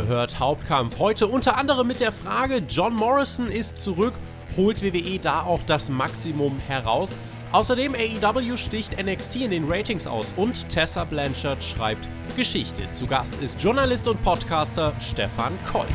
Ihr hört Hauptkampf. Heute unter anderem mit der Frage, John Morrison ist zurück, holt WWE da auch das Maximum heraus? Außerdem AEW sticht NXT in den Ratings aus und Tessa Blanchard schreibt Geschichte. Zu Gast ist Journalist und Podcaster Stefan Koll.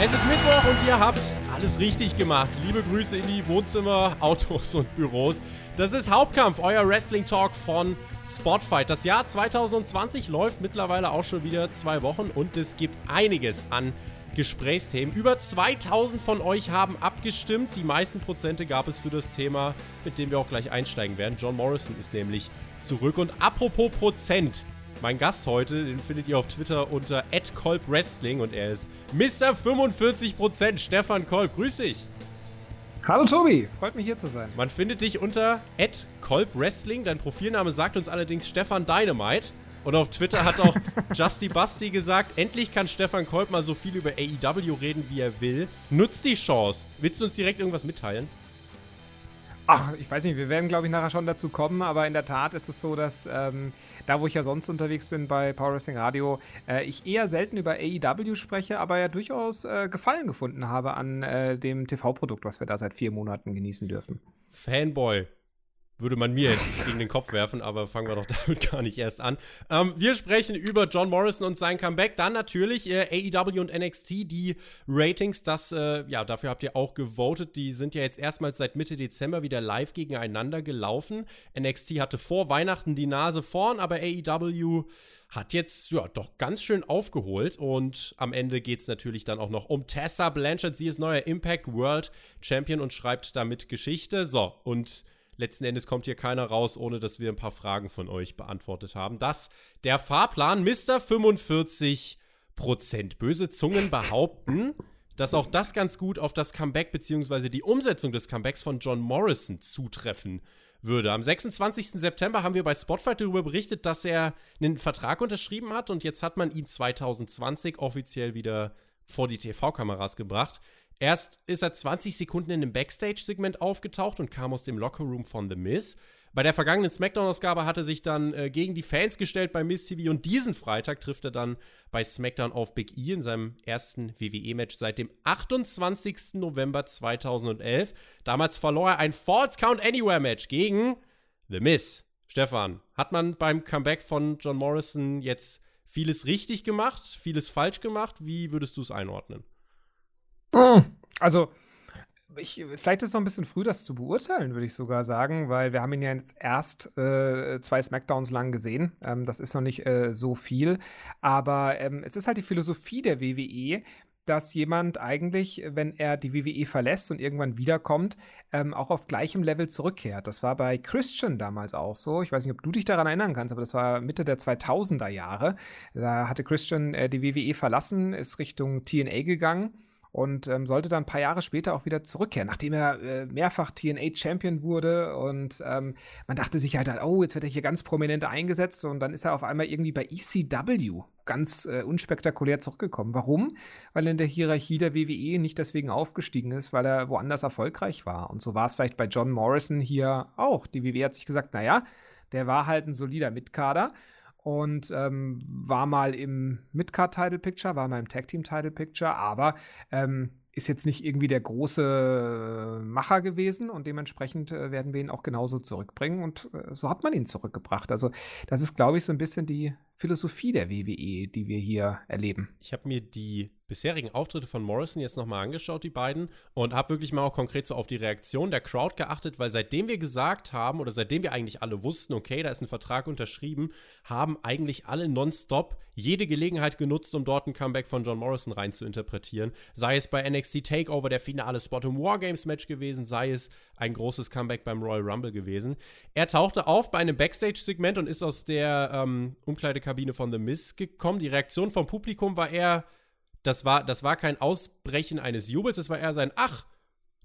Es ist Mittwoch und ihr habt alles richtig gemacht. Liebe Grüße in die Wohnzimmer, Autos und Büros. Das ist Hauptkampf, euer Wrestling Talk von Spotfight. Das Jahr 2020 läuft mittlerweile auch schon wieder zwei Wochen und es gibt einiges an Gesprächsthemen. Über 2000 von euch haben abgestimmt. Die meisten Prozente gab es für das Thema, mit dem wir auch gleich einsteigen werden. John Morrison ist nämlich zurück. Und apropos Prozent, mein Gast heute, den findet ihr auf Twitter unter @kolbwrestling und er ist Mr. 45%, Stefan Kolb. Grüß dich. Hallo Tobi, freut mich hier zu sein. Man findet dich unter @kolbwrestling. Dein Profilname sagt uns allerdings Stefan Dynamite. Und auf Twitter hat auch Justy Basti gesagt, endlich kann Stefan Kolb mal so viel über AEW reden, wie er will. Nutzt die Chance. Willst du uns direkt irgendwas mitteilen? Ach, ich weiß nicht, wir werden, glaube ich, nachher schon dazu kommen, aber in der Tat ist es so, dass ähm, da, wo ich ja sonst unterwegs bin bei Power Wrestling Radio, äh, ich eher selten über AEW spreche, aber ja durchaus äh, Gefallen gefunden habe an äh, dem TV-Produkt, was wir da seit vier Monaten genießen dürfen. Fanboy würde man mir jetzt gegen den Kopf werfen, aber fangen wir doch damit gar nicht erst an. Ähm, wir sprechen über John Morrison und sein Comeback. Dann natürlich äh, AEW und NXT, die Ratings, das, äh, ja, dafür habt ihr auch gewotet. Die sind ja jetzt erstmals seit Mitte Dezember wieder live gegeneinander gelaufen. NXT hatte vor Weihnachten die Nase vorn, aber AEW hat jetzt, ja, doch ganz schön aufgeholt. Und am Ende geht es natürlich dann auch noch um Tessa Blanchard. Sie ist neuer Impact World Champion und schreibt damit Geschichte. So, und letzten Endes kommt hier keiner raus, ohne dass wir ein paar Fragen von euch beantwortet haben. Das der Fahrplan Mr. 45% Böse Zungen behaupten, dass auch das ganz gut auf das Comeback bzw. die Umsetzung des Comebacks von John Morrison zutreffen würde. Am 26. September haben wir bei Spotfight darüber berichtet, dass er einen Vertrag unterschrieben hat und jetzt hat man ihn 2020 offiziell wieder vor die TV-Kameras gebracht. Erst ist er 20 Sekunden in dem Backstage-Segment aufgetaucht und kam aus dem Lockerroom von The Miz. Bei der vergangenen SmackDown-Ausgabe hat er sich dann äh, gegen die Fans gestellt bei Miz TV und diesen Freitag trifft er dann bei SmackDown auf Big E in seinem ersten WWE-Match seit dem 28. November 2011. Damals verlor er ein False Count Anywhere-Match gegen The Miz. Stefan, hat man beim Comeback von John Morrison jetzt vieles richtig gemacht, vieles falsch gemacht? Wie würdest du es einordnen? Hm. Also, ich, vielleicht ist es noch ein bisschen früh, das zu beurteilen, würde ich sogar sagen, weil wir haben ihn ja jetzt erst äh, zwei Smackdowns lang gesehen. Ähm, das ist noch nicht äh, so viel. Aber ähm, es ist halt die Philosophie der WWE, dass jemand eigentlich, wenn er die WWE verlässt und irgendwann wiederkommt, ähm, auch auf gleichem Level zurückkehrt. Das war bei Christian damals auch so. Ich weiß nicht, ob du dich daran erinnern kannst, aber das war Mitte der 2000er Jahre. Da hatte Christian äh, die WWE verlassen, ist Richtung TNA gegangen und ähm, sollte dann ein paar Jahre später auch wieder zurückkehren, nachdem er äh, mehrfach TNA-Champion wurde und ähm, man dachte sich halt, oh, jetzt wird er hier ganz prominent eingesetzt und dann ist er auf einmal irgendwie bei ECW ganz äh, unspektakulär zurückgekommen. Warum? Weil er in der Hierarchie der WWE nicht deswegen aufgestiegen ist, weil er woanders erfolgreich war. Und so war es vielleicht bei John Morrison hier auch. Die WWE hat sich gesagt, naja, der war halt ein solider Mitkader und ähm, war mal im Midcard-Title Picture, war mal im Tag Team Title Picture, aber ähm, ist jetzt nicht irgendwie der große Macher gewesen und dementsprechend äh, werden wir ihn auch genauso zurückbringen und äh, so hat man ihn zurückgebracht. Also, das ist, glaube ich, so ein bisschen die Philosophie der WWE, die wir hier erleben. Ich habe mir die bisherigen Auftritte von Morrison jetzt nochmal angeschaut, die beiden, und habe wirklich mal auch konkret so auf die Reaktion der Crowd geachtet, weil seitdem wir gesagt haben oder seitdem wir eigentlich alle wussten, okay, da ist ein Vertrag unterschrieben, haben eigentlich alle nonstop jede Gelegenheit genutzt, um dort ein Comeback von John Morrison rein zu interpretieren. Sei es bei NXT Takeover der finale Spot im Wargames Match gewesen, sei es ein großes Comeback beim Royal Rumble gewesen. Er tauchte auf bei einem Backstage-Segment und ist aus der ähm, Umkleidekabine Kabine von The Miz gekommen. Die Reaktion vom Publikum war eher, das war, das war kein Ausbrechen eines Jubels, es war eher sein, ach,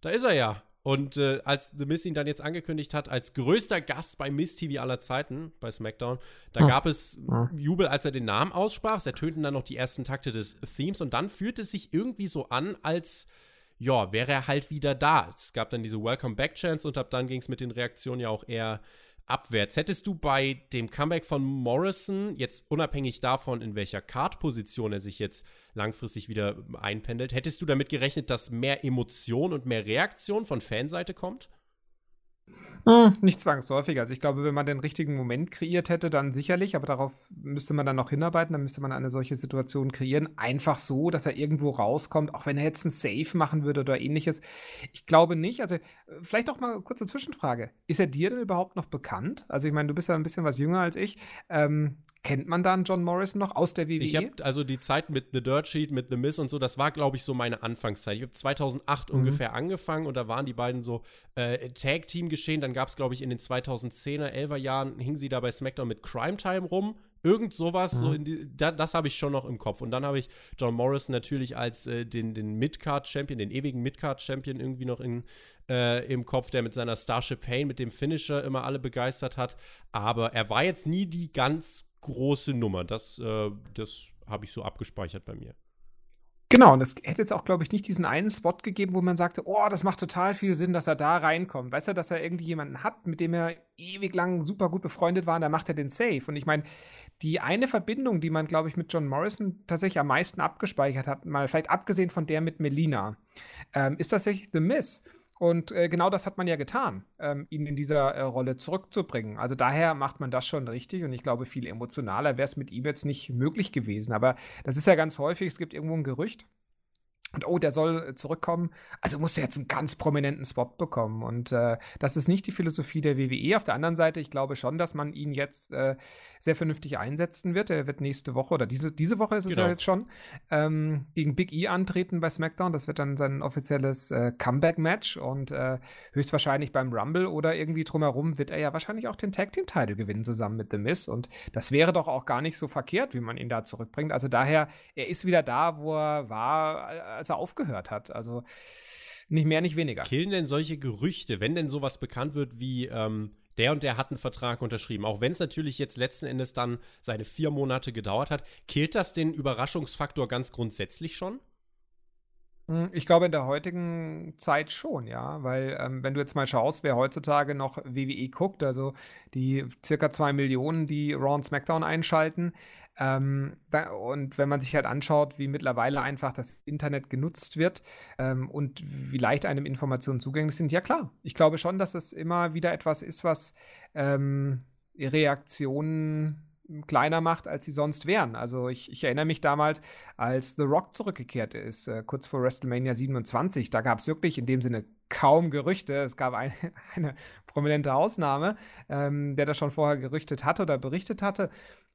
da ist er ja. Und äh, als The Miz ihn dann jetzt angekündigt hat, als größter Gast bei Miz TV aller Zeiten, bei SmackDown, da hm. gab es. Jubel, als er den Namen aussprach. Es ertönten dann noch die ersten Takte des Themes und dann fühlte es sich irgendwie so an, als ja, wäre er halt wieder da. Es gab dann diese Welcome Back Chance und ab dann ging es mit den Reaktionen ja auch eher abwärts. Hättest du bei dem Comeback von Morrison, jetzt unabhängig davon, in welcher Card-Position er sich jetzt langfristig wieder einpendelt, hättest du damit gerechnet, dass mehr Emotion und mehr Reaktion von Fanseite kommt? Hm, nicht zwangsläufig. Also ich glaube, wenn man den richtigen Moment kreiert hätte, dann sicherlich, aber darauf müsste man dann noch hinarbeiten, dann müsste man eine solche Situation kreieren. Einfach so, dass er irgendwo rauskommt, auch wenn er jetzt ein Safe machen würde oder ähnliches. Ich glaube nicht. Also vielleicht auch mal kurze Zwischenfrage. Ist er dir denn überhaupt noch bekannt? Also ich meine, du bist ja ein bisschen was jünger als ich. Ähm, Kennt man dann John Morrison noch aus der WWE? Ich habe also die Zeit mit The Dirt Sheet, mit The Miss und so, das war, glaube ich, so meine Anfangszeit. Ich habe 2008 mhm. ungefähr angefangen und da waren die beiden so äh, Tag-Team geschehen. Dann gab es, glaube ich, in den 2010er, 11er Jahren, hingen sie da bei SmackDown mit Crime Time rum. Irgend sowas, mhm. so die, da, das habe ich schon noch im Kopf. Und dann habe ich John Morrison natürlich als äh, den, den Midcard-Champion, den ewigen Midcard-Champion irgendwie noch in, äh, im Kopf, der mit seiner Starship Pain, mit dem Finisher immer alle begeistert hat. Aber er war jetzt nie die ganz große Nummer. Das, äh, das habe ich so abgespeichert bei mir. Genau, und es hätte jetzt auch, glaube ich, nicht diesen einen Spot gegeben, wo man sagte, oh, das macht total viel Sinn, dass er da reinkommt. Weißt du, dass er irgendwie jemanden hat, mit dem er ewig lang super gut befreundet war, und da macht er den Safe. Und ich meine, die eine Verbindung, die man, glaube ich, mit John Morrison tatsächlich am meisten abgespeichert hat, mal vielleicht abgesehen von der mit Melina, ähm, ist tatsächlich The Miss. Und äh, genau das hat man ja getan, ähm, ihn in dieser äh, Rolle zurückzubringen. Also daher macht man das schon richtig und ich glaube, viel emotionaler wäre es mit ihm jetzt nicht möglich gewesen. Aber das ist ja ganz häufig, es gibt irgendwo ein Gerücht, und oh, der soll äh, zurückkommen. Also muss er jetzt einen ganz prominenten Spot bekommen. Und äh, das ist nicht die Philosophie der WWE. Auf der anderen Seite, ich glaube schon, dass man ihn jetzt äh, sehr vernünftig einsetzen wird. Er wird nächste Woche oder diese, diese Woche ist es genau. ja jetzt schon ähm, gegen Big E antreten bei SmackDown. Das wird dann sein offizielles äh, Comeback-Match und äh, höchstwahrscheinlich beim Rumble oder irgendwie drumherum wird er ja wahrscheinlich auch den Tag Team Title gewinnen zusammen mit The Miz. Und das wäre doch auch gar nicht so verkehrt, wie man ihn da zurückbringt. Also daher, er ist wieder da, wo er war als er aufgehört hat. Also nicht mehr, nicht weniger. Killen denn solche Gerüchte, wenn denn sowas bekannt wird wie ähm, der und der hat einen Vertrag unterschrieben, auch wenn es natürlich jetzt letzten Endes dann seine vier Monate gedauert hat, killt das den Überraschungsfaktor ganz grundsätzlich schon? Hm, ich glaube, in der heutigen Zeit schon, ja, weil ähm, wenn du jetzt mal schaust, wer heutzutage noch WWE guckt, also die circa zwei Millionen, die Raw und SmackDown einschalten, ähm, da, und wenn man sich halt anschaut, wie mittlerweile einfach das Internet genutzt wird ähm, und wie leicht einem Informationen zugänglich sind, ja klar, ich glaube schon, dass es immer wieder etwas ist, was ähm, Reaktionen kleiner macht, als sie sonst wären. Also ich, ich, erinnere mich damals, als The Rock zurückgekehrt ist, äh, kurz vor WrestleMania 27, da gab es wirklich in dem Sinne kaum Gerüchte. Es gab ein, eine prominente Ausnahme, ähm, der das schon vorher gerüchtet hatte oder berichtet hatte.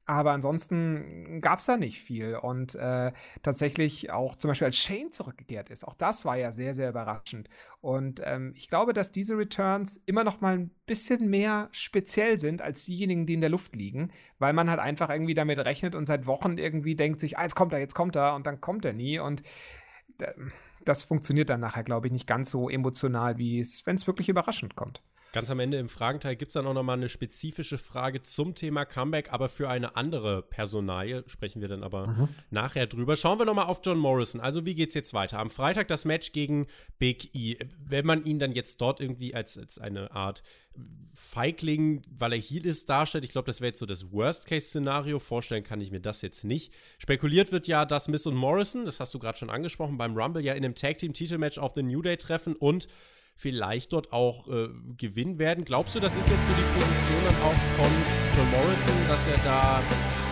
Aber ansonsten gab es da nicht viel. Und äh, tatsächlich auch zum Beispiel als Shane zurückgekehrt ist, auch das war ja sehr, sehr überraschend. Und ähm, ich glaube, dass diese Returns immer noch mal ein bisschen mehr speziell sind als diejenigen, die in der Luft liegen, weil man halt einfach irgendwie damit rechnet und seit Wochen irgendwie denkt sich, ah, jetzt kommt er, jetzt kommt er und dann kommt er nie. Und äh, das funktioniert dann nachher, glaube ich, nicht ganz so emotional, wie es, wenn es wirklich überraschend kommt. Ganz am Ende im Fragenteil gibt es dann auch nochmal eine spezifische Frage zum Thema Comeback, aber für eine andere Personalie. Sprechen wir dann aber mhm. nachher drüber. Schauen wir nochmal auf John Morrison. Also, wie geht's jetzt weiter? Am Freitag das Match gegen Big E. Wenn man ihn dann jetzt dort irgendwie als, als eine Art Feigling, weil er Heal ist, darstellt, ich glaube, das wäre jetzt so das Worst-Case-Szenario. Vorstellen kann ich mir das jetzt nicht. Spekuliert wird ja, dass Miss und Morrison, das hast du gerade schon angesprochen, beim Rumble ja in einem Tag-Team-Titelmatch auf The New Day treffen und vielleicht dort auch äh, gewinnen werden. Glaubst du, das ist jetzt so die Position dann auch von John Morrison, dass er da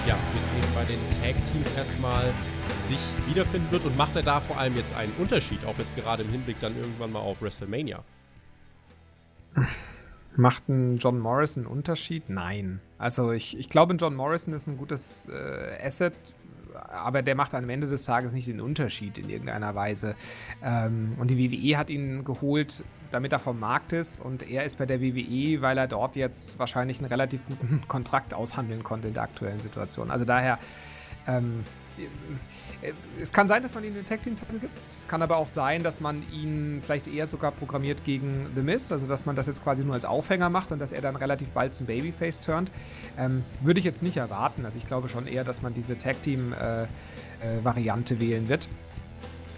ja, jetzt eben bei den Tag-Teams erstmal sich wiederfinden wird und macht er da vor allem jetzt einen Unterschied, auch jetzt gerade im Hinblick dann irgendwann mal auf WrestleMania? Macht ein John Morrison einen Unterschied? Nein. Also ich, ich glaube, John Morrison ist ein gutes äh, Asset aber der macht am Ende des Tages nicht den Unterschied in irgendeiner Weise. Ähm, und die WWE hat ihn geholt, damit er vom Markt ist und er ist bei der WWE, weil er dort jetzt wahrscheinlich einen relativ guten Kontrakt aushandeln konnte in der aktuellen Situation. Also daher, ähm, äh, es kann sein, dass man ihn den Tag Team Titel gibt. Es kann aber auch sein, dass man ihn vielleicht eher sogar programmiert gegen The Miz, also dass man das jetzt quasi nur als Aufhänger macht und dass er dann relativ bald zum Babyface turnt. Ähm, würde ich jetzt nicht erwarten. Also ich glaube schon eher, dass man diese Tag Team äh, äh, Variante wählen wird.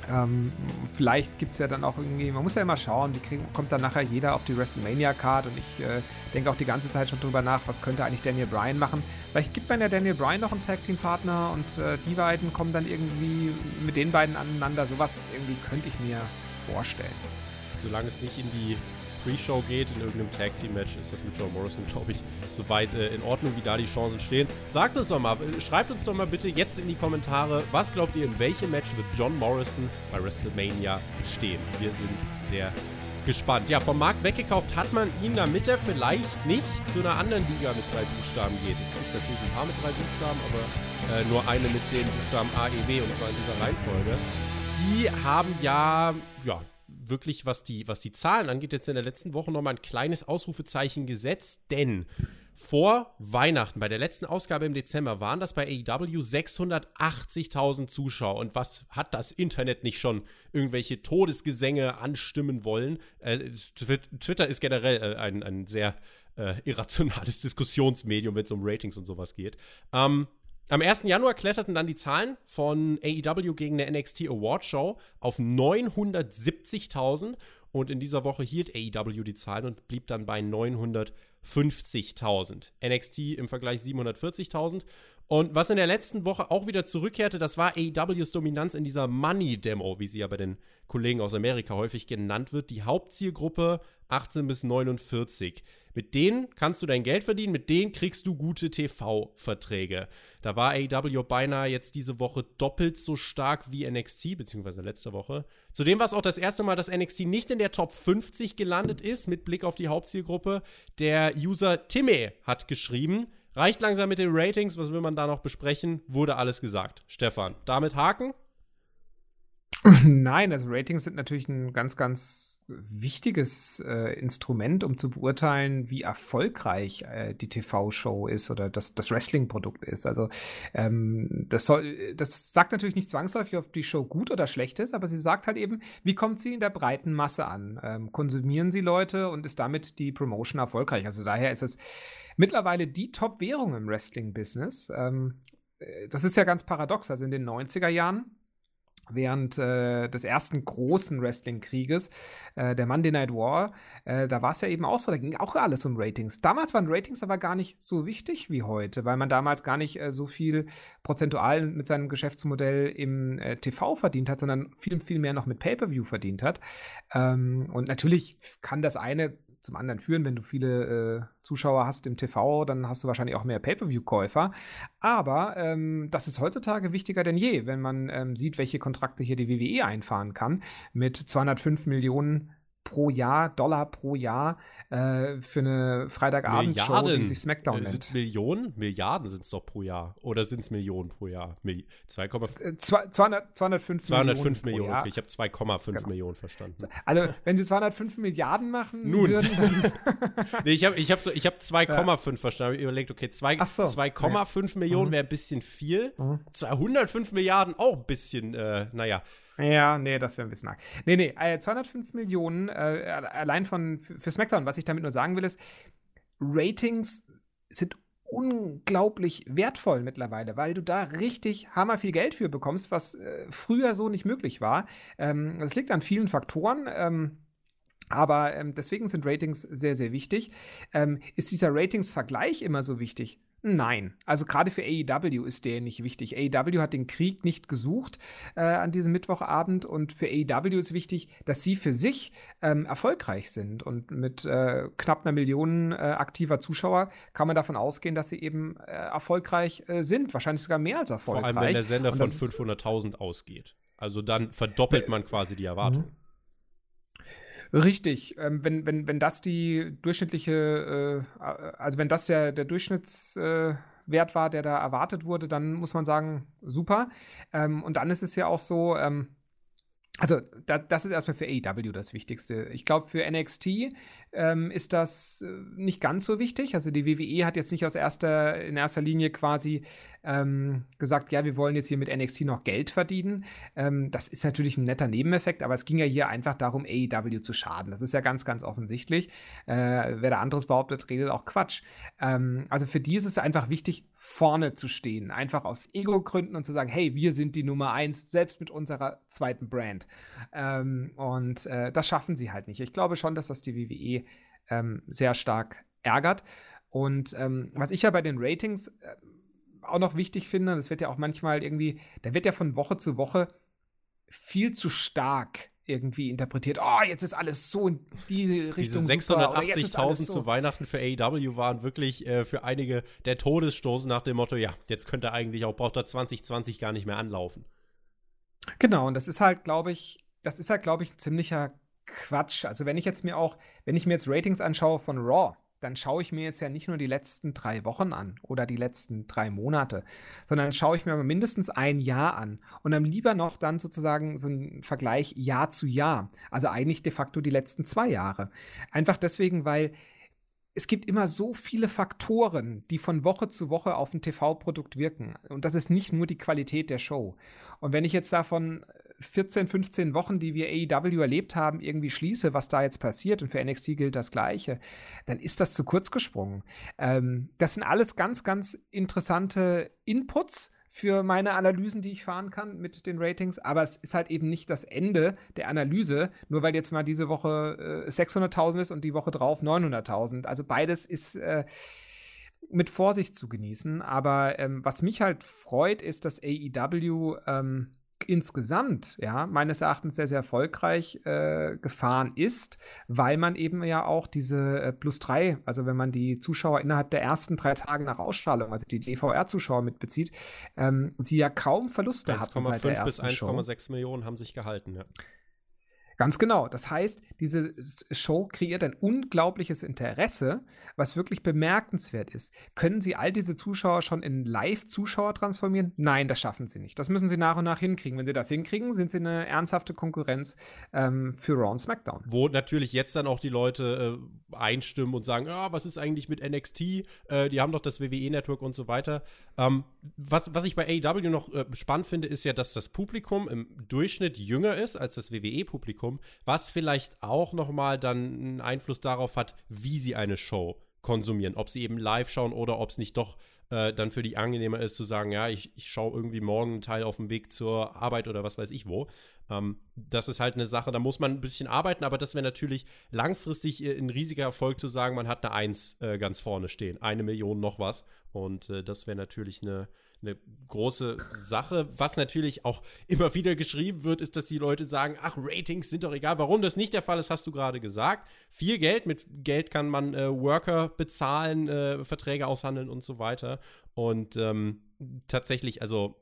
Ähm, vielleicht gibt es ja dann auch irgendwie, man muss ja immer schauen, wie krieg, kommt dann nachher jeder auf die WrestleMania-Card und ich äh, denke auch die ganze Zeit schon drüber nach, was könnte eigentlich Daniel Bryan machen. Vielleicht gibt man ja Daniel Bryan noch einen Tag-Team-Partner und äh, die beiden kommen dann irgendwie mit den beiden aneinander. Sowas irgendwie könnte ich mir vorstellen. Solange es nicht in die Pre-Show geht, in irgendeinem Tag-Team-Match, ist das mit John Morrison, glaube ich, soweit äh, in Ordnung, wie da die Chancen stehen. Sagt uns doch mal, äh, schreibt uns doch mal bitte jetzt in die Kommentare, was glaubt ihr, in welchem Match wird John Morrison bei WrestleMania stehen? Wir sind sehr gespannt. Ja, vom Markt weggekauft hat man ihn, damit er vielleicht nicht zu einer anderen Liga mit drei Buchstaben geht. Es gibt natürlich ein paar mit drei Buchstaben, aber äh, nur eine mit den Buchstaben A, E, W und zwar in dieser Reihenfolge. Die haben ja, ja, wirklich, was die, was die Zahlen angeht, jetzt in der letzten Woche nochmal ein kleines Ausrufezeichen gesetzt, denn vor Weihnachten, bei der letzten Ausgabe im Dezember, waren das bei AEW 680.000 Zuschauer. Und was hat das Internet nicht schon irgendwelche Todesgesänge anstimmen wollen? Äh, Twitter ist generell äh, ein, ein sehr äh, irrationales Diskussionsmedium, wenn es um Ratings und sowas geht. Ähm, am 1. Januar kletterten dann die Zahlen von AEW gegen der NXT Award Show auf 970.000 und in dieser Woche hielt AEW die Zahlen und blieb dann bei 950.000. NXT im Vergleich 740.000. Und was in der letzten Woche auch wieder zurückkehrte, das war AEWs Dominanz in dieser Money-Demo, wie sie ja bei den Kollegen aus Amerika häufig genannt wird. Die Hauptzielgruppe 18 bis 49. Mit denen kannst du dein Geld verdienen, mit denen kriegst du gute TV-Verträge. Da war AEW beinahe jetzt diese Woche doppelt so stark wie NXT, beziehungsweise letzte Woche. Zudem war es auch das erste Mal, dass NXT nicht in der Top 50 gelandet ist, mit Blick auf die Hauptzielgruppe. Der User Timme hat geschrieben, reicht langsam mit den Ratings, was will man da noch besprechen? Wurde alles gesagt. Stefan, damit Haken? Nein, also Ratings sind natürlich ein ganz, ganz wichtiges äh, Instrument, um zu beurteilen, wie erfolgreich äh, die TV-Show ist oder das, das Wrestling-Produkt ist. Also ähm, das, soll, das sagt natürlich nicht zwangsläufig, ob die Show gut oder schlecht ist, aber sie sagt halt eben, wie kommt sie in der breiten Masse an? Ähm, konsumieren sie Leute und ist damit die Promotion erfolgreich? Also daher ist es mittlerweile die Top-Währung im Wrestling-Business. Ähm, äh, das ist ja ganz paradox. Also in den 90er Jahren während äh, des ersten großen Wrestling-Krieges, äh, der Monday Night War, äh, da war es ja eben auch so, da ging auch alles um Ratings. Damals waren Ratings aber gar nicht so wichtig wie heute, weil man damals gar nicht äh, so viel prozentual mit seinem Geschäftsmodell im äh, TV verdient hat, sondern viel, viel mehr noch mit Pay-Per-View verdient hat. Ähm, und natürlich kann das eine zum anderen führen. Wenn du viele äh, Zuschauer hast im TV, dann hast du wahrscheinlich auch mehr Pay-per-view-Käufer. Aber ähm, das ist heutzutage wichtiger denn je, wenn man ähm, sieht, welche Kontrakte hier die WWE einfahren kann. Mit 205 Millionen pro Jahr, Dollar pro Jahr äh, für eine Freitagabendshow, die sich SmackDown äh, nennt. Sind Millionen? Milliarden sind es doch pro Jahr. Oder sind es Millionen pro Jahr? 2,5 äh, 200, 205 205 Millionen, Millionen okay. Ich habe 2,5 genau. Millionen verstanden. Also, wenn sie 205 Milliarden machen Nun. würden, dann Nee, ich habe ich hab so, hab 2,5 ja. verstanden. Ich überlegt, okay, 2,5 so. Millionen mhm. wäre ein bisschen viel. Mhm. 205 Milliarden auch ein bisschen, äh, naja. Ja, nee, das wäre ein bisschen arg. Nee, nee, äh, 205 Millionen äh, allein von für SmackDown. Was ich damit nur sagen will, ist, Ratings sind unglaublich wertvoll mittlerweile, weil du da richtig hammer viel Geld für bekommst, was äh, früher so nicht möglich war. Ähm, das liegt an vielen Faktoren. Ähm, aber ähm, deswegen sind Ratings sehr, sehr wichtig. Ähm, ist dieser Ratings-Vergleich immer so wichtig? Nein, also gerade für AEW ist der nicht wichtig. AEW hat den Krieg nicht gesucht äh, an diesem Mittwochabend und für AEW ist wichtig, dass sie für sich ähm, erfolgreich sind. Und mit äh, knapp einer Million äh, aktiver Zuschauer kann man davon ausgehen, dass sie eben äh, erfolgreich äh, sind. Wahrscheinlich sogar mehr als erfolgreich. Vor allem, wenn der Sender von 500.000 ausgeht. Also dann verdoppelt man quasi die Erwartung. Mhm. Richtig. Ähm, wenn, wenn, wenn das die durchschnittliche, äh, also wenn das der, der Durchschnittswert äh, war, der da erwartet wurde, dann muss man sagen, super. Ähm, und dann ist es ja auch so, ähm, also da, das ist erstmal für AEW das Wichtigste. Ich glaube, für NXT ähm, ist das äh, nicht ganz so wichtig. Also die WWE hat jetzt nicht aus erster, in erster Linie quasi ähm, gesagt, ja, wir wollen jetzt hier mit NXT noch Geld verdienen. Ähm, das ist natürlich ein netter Nebeneffekt, aber es ging ja hier einfach darum, AEW zu schaden. Das ist ja ganz, ganz offensichtlich. Äh, wer da anderes behauptet, redet auch Quatsch. Ähm, also für die ist es einfach wichtig, vorne zu stehen. Einfach aus Ego-Gründen und zu sagen, hey, wir sind die Nummer eins, selbst mit unserer zweiten Brand. Ähm, und äh, das schaffen sie halt nicht. Ich glaube schon, dass das die WWE ähm, sehr stark ärgert. Und ähm, was ich ja bei den Ratings äh, auch noch wichtig finde, das wird ja auch manchmal irgendwie, da wird ja von Woche zu Woche viel zu stark irgendwie interpretiert. Oh, jetzt ist alles so in die Richtung. Diese 680.000 so. zu Weihnachten für AEW waren wirklich äh, für einige der Todesstoß nach dem Motto, ja, jetzt könnte eigentlich auch, braucht er 2020 gar nicht mehr anlaufen. Genau, und das ist halt, glaube ich, das ist halt, glaube ich, ein ziemlicher Quatsch. Also wenn ich jetzt mir auch, wenn ich mir jetzt Ratings anschaue von Raw, dann schaue ich mir jetzt ja nicht nur die letzten drei Wochen an oder die letzten drei Monate, sondern schaue ich mir mindestens ein Jahr an und dann lieber noch dann sozusagen so ein Vergleich Jahr zu Jahr. Also eigentlich de facto die letzten zwei Jahre. Einfach deswegen, weil es gibt immer so viele Faktoren, die von Woche zu Woche auf ein TV-Produkt wirken. Und das ist nicht nur die Qualität der Show. Und wenn ich jetzt davon 14, 15 Wochen, die wir AEW erlebt haben, irgendwie schließe, was da jetzt passiert, und für NXT gilt das Gleiche, dann ist das zu kurz gesprungen. Ähm, das sind alles ganz, ganz interessante Inputs für meine Analysen, die ich fahren kann mit den Ratings, aber es ist halt eben nicht das Ende der Analyse, nur weil jetzt mal diese Woche äh, 600.000 ist und die Woche drauf 900.000. Also beides ist äh, mit Vorsicht zu genießen, aber ähm, was mich halt freut, ist, dass AEW ähm, insgesamt, ja, meines Erachtens sehr, sehr erfolgreich äh, gefahren ist, weil man eben ja auch diese äh, plus drei, also wenn man die Zuschauer innerhalb der ersten drei Tage nach Ausstrahlung, also die DVR-Zuschauer mitbezieht, ähm, sie ja kaum Verluste hatten seit der ersten bis 1,6 Millionen haben sich gehalten, ja. Ganz genau. Das heißt, diese Show kreiert ein unglaubliches Interesse, was wirklich bemerkenswert ist. Können Sie all diese Zuschauer schon in Live-Zuschauer transformieren? Nein, das schaffen Sie nicht. Das müssen Sie nach und nach hinkriegen. Wenn Sie das hinkriegen, sind Sie eine ernsthafte Konkurrenz ähm, für Raw und SmackDown. Wo natürlich jetzt dann auch die Leute äh, einstimmen und sagen, ah, was ist eigentlich mit NXT? Äh, die haben doch das WWE-Network und so weiter. Ähm, was, was ich bei AEW noch äh, spannend finde, ist ja, dass das Publikum im Durchschnitt jünger ist als das WWE-Publikum. Publikum, was vielleicht auch nochmal dann einen Einfluss darauf hat, wie sie eine Show konsumieren. Ob sie eben live schauen oder ob es nicht doch äh, dann für die angenehmer ist zu sagen, ja, ich, ich schaue irgendwie morgen einen Teil auf dem Weg zur Arbeit oder was weiß ich wo. Ähm, das ist halt eine Sache, da muss man ein bisschen arbeiten, aber das wäre natürlich langfristig äh, ein riesiger Erfolg zu sagen, man hat eine Eins äh, ganz vorne stehen, eine Million noch was. Und äh, das wäre natürlich eine, eine große Sache. Was natürlich auch immer wieder geschrieben wird, ist, dass die Leute sagen, ach, Ratings sind doch egal. Warum das nicht der Fall ist, hast du gerade gesagt. Viel Geld, mit Geld kann man äh, Worker bezahlen, äh, Verträge aushandeln und so weiter. Und ähm, tatsächlich, also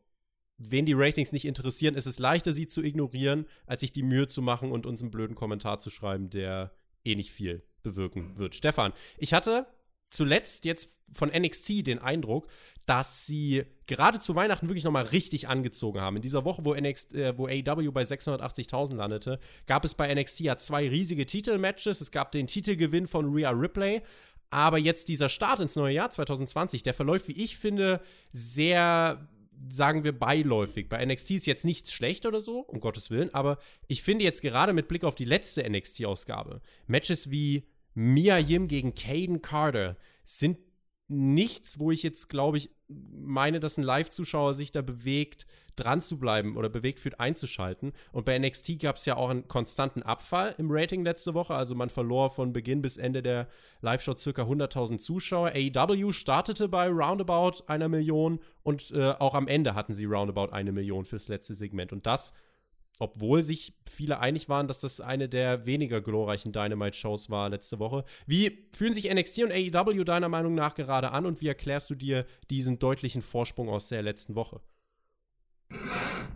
wen die Ratings nicht interessieren, ist es leichter, sie zu ignorieren, als sich die Mühe zu machen und uns einen blöden Kommentar zu schreiben, der eh nicht viel bewirken wird. Stefan, ich hatte zuletzt jetzt von NXT den Eindruck, dass sie gerade zu Weihnachten wirklich nochmal richtig angezogen haben. In dieser Woche, wo, NXT, äh, wo AEW bei 680.000 landete, gab es bei NXT ja zwei riesige Titelmatches. Es gab den Titelgewinn von Rhea Ripley. Aber jetzt dieser Start ins neue Jahr 2020, der verläuft, wie ich finde, sehr sagen wir, beiläufig. Bei NXT ist jetzt nichts schlecht oder so, um Gottes Willen, aber ich finde jetzt gerade mit Blick auf die letzte NXT-Ausgabe, Matches wie Mia Yim gegen Caden Carter sind nichts, wo ich jetzt, glaube ich, meine, dass ein Live-Zuschauer sich da bewegt, dran zu bleiben oder bewegt fühlt, einzuschalten. Und bei NXT gab es ja auch einen konstanten Abfall im Rating letzte Woche. Also man verlor von Beginn bis Ende der Live-Show circa 100.000 Zuschauer. AEW startete bei roundabout einer Million und äh, auch am Ende hatten sie roundabout eine Million fürs letzte Segment. Und das obwohl sich viele einig waren, dass das eine der weniger glorreichen Dynamite-Shows war letzte Woche. Wie fühlen sich NXT und AEW deiner Meinung nach gerade an und wie erklärst du dir diesen deutlichen Vorsprung aus der letzten Woche?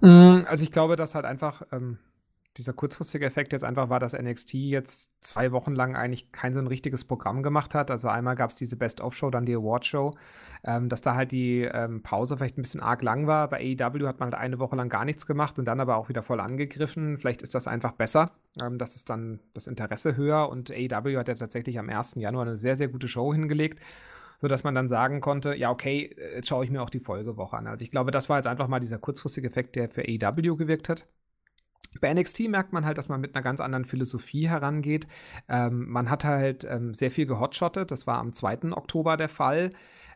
Mm, also ich glaube, dass halt einfach ähm, dieser kurzfristige Effekt jetzt einfach war, dass NXT jetzt zwei Wochen lang eigentlich kein so ein richtiges Programm gemacht hat. Also einmal gab es diese Best-of-Show, dann die Award-Show, ähm, dass da halt die ähm, Pause vielleicht ein bisschen arg lang war. Bei AEW hat man halt eine Woche lang gar nichts gemacht und dann aber auch wieder voll angegriffen. Vielleicht ist das einfach besser. Ähm, das ist dann das Interesse höher und AEW hat ja tatsächlich am 1. Januar eine sehr, sehr gute Show hingelegt sodass man dann sagen konnte, ja, okay, jetzt schaue ich mir auch die Folgewoche an. Also ich glaube, das war jetzt einfach mal dieser kurzfristige Effekt, der für AEW gewirkt hat. Bei NXT merkt man halt, dass man mit einer ganz anderen Philosophie herangeht. Ähm, man hat halt ähm, sehr viel gehotshottet. Das war am 2. Oktober der Fall.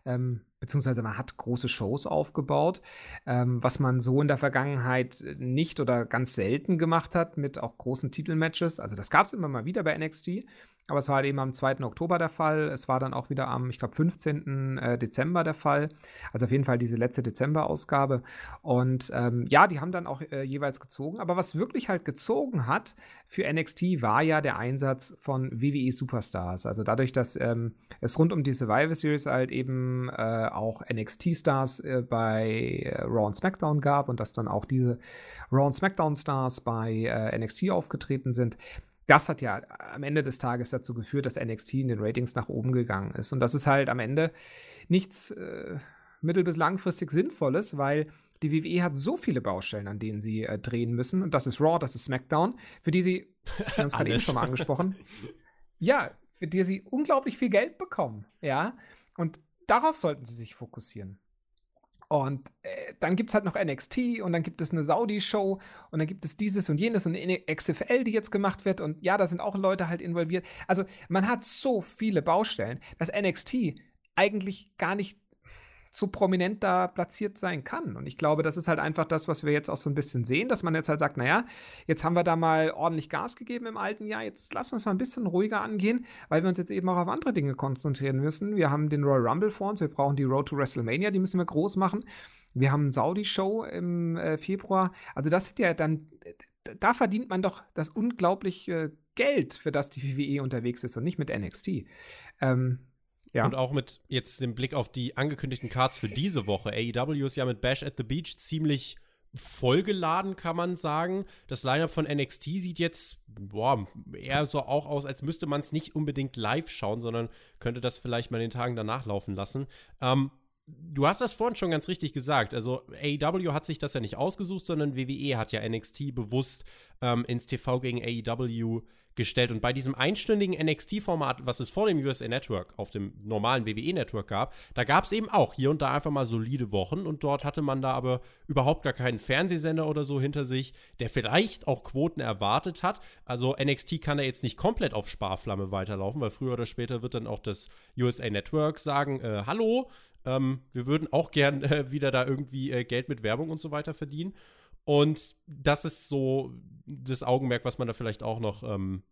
Ähm, beziehungsweise man hat große Shows aufgebaut, ähm, was man so in der Vergangenheit nicht oder ganz selten gemacht hat mit auch großen Titelmatches. Also das gab es immer mal wieder bei NXT. Aber es war halt eben am 2. Oktober der Fall. Es war dann auch wieder am, ich glaube, 15. Äh, Dezember der Fall. Also auf jeden Fall diese letzte Dezember-Ausgabe. Und ähm, ja, die haben dann auch äh, jeweils gezogen. Aber was wirklich halt gezogen hat für NXT war ja der Einsatz von WWE Superstars. Also dadurch, dass ähm, es rund um die Survivor Series halt eben äh, auch NXT-Stars äh, bei äh, Raw und SmackDown gab und dass dann auch diese Raw und SmackDown-Stars bei äh, NXT aufgetreten sind, das hat ja am Ende des Tages dazu geführt, dass NXT in den Ratings nach oben gegangen ist. Und das ist halt am Ende nichts äh, mittel- bis langfristig Sinnvolles, weil die WWE hat so viele Baustellen, an denen sie äh, drehen müssen. Und das ist Raw, das ist SmackDown, für die sie, wir haben es gerade eben schon mal angesprochen, ja, für die sie unglaublich viel Geld bekommen. Ja. Und darauf sollten sie sich fokussieren. Und äh, dann gibt es halt noch NXT und dann gibt es eine Saudi-Show und dann gibt es dieses und jenes und eine XFL, die jetzt gemacht wird. Und ja, da sind auch Leute halt involviert. Also man hat so viele Baustellen, dass NXT eigentlich gar nicht so prominent da platziert sein kann. Und ich glaube, das ist halt einfach das, was wir jetzt auch so ein bisschen sehen, dass man jetzt halt sagt, naja, jetzt haben wir da mal ordentlich Gas gegeben im alten Jahr, jetzt lassen wir es mal ein bisschen ruhiger angehen, weil wir uns jetzt eben auch auf andere Dinge konzentrieren müssen. Wir haben den Royal Rumble vor uns, wir brauchen die Road to WrestleMania, die müssen wir groß machen. Wir haben Saudi-Show im äh, Februar. Also das ist ja dann, da verdient man doch das unglaubliche Geld, für das die WWE unterwegs ist und nicht mit NXT. Ähm, ja. Und auch mit jetzt dem Blick auf die angekündigten Cards für diese Woche. AEW ist ja mit Bash at the Beach ziemlich vollgeladen, kann man sagen. Das Lineup von NXT sieht jetzt boah, eher so auch aus, als müsste man es nicht unbedingt live schauen, sondern könnte das vielleicht mal in den Tagen danach laufen lassen. Ähm, du hast das vorhin schon ganz richtig gesagt. Also AEW hat sich das ja nicht ausgesucht, sondern WWE hat ja NXT bewusst ähm, ins TV gegen AEW gestellt. Und bei diesem einstündigen NXT-Format, was es vor dem USA Network auf dem normalen WWE-Network gab, da gab es eben auch hier und da einfach mal solide Wochen. Und dort hatte man da aber überhaupt gar keinen Fernsehsender oder so hinter sich, der vielleicht auch Quoten erwartet hat. Also NXT kann da jetzt nicht komplett auf Sparflamme weiterlaufen, weil früher oder später wird dann auch das USA Network sagen, äh, hallo, ähm, wir würden auch gern äh, wieder da irgendwie äh, Geld mit Werbung und so weiter verdienen. Und das ist so das Augenmerk, was man da vielleicht auch noch ähm,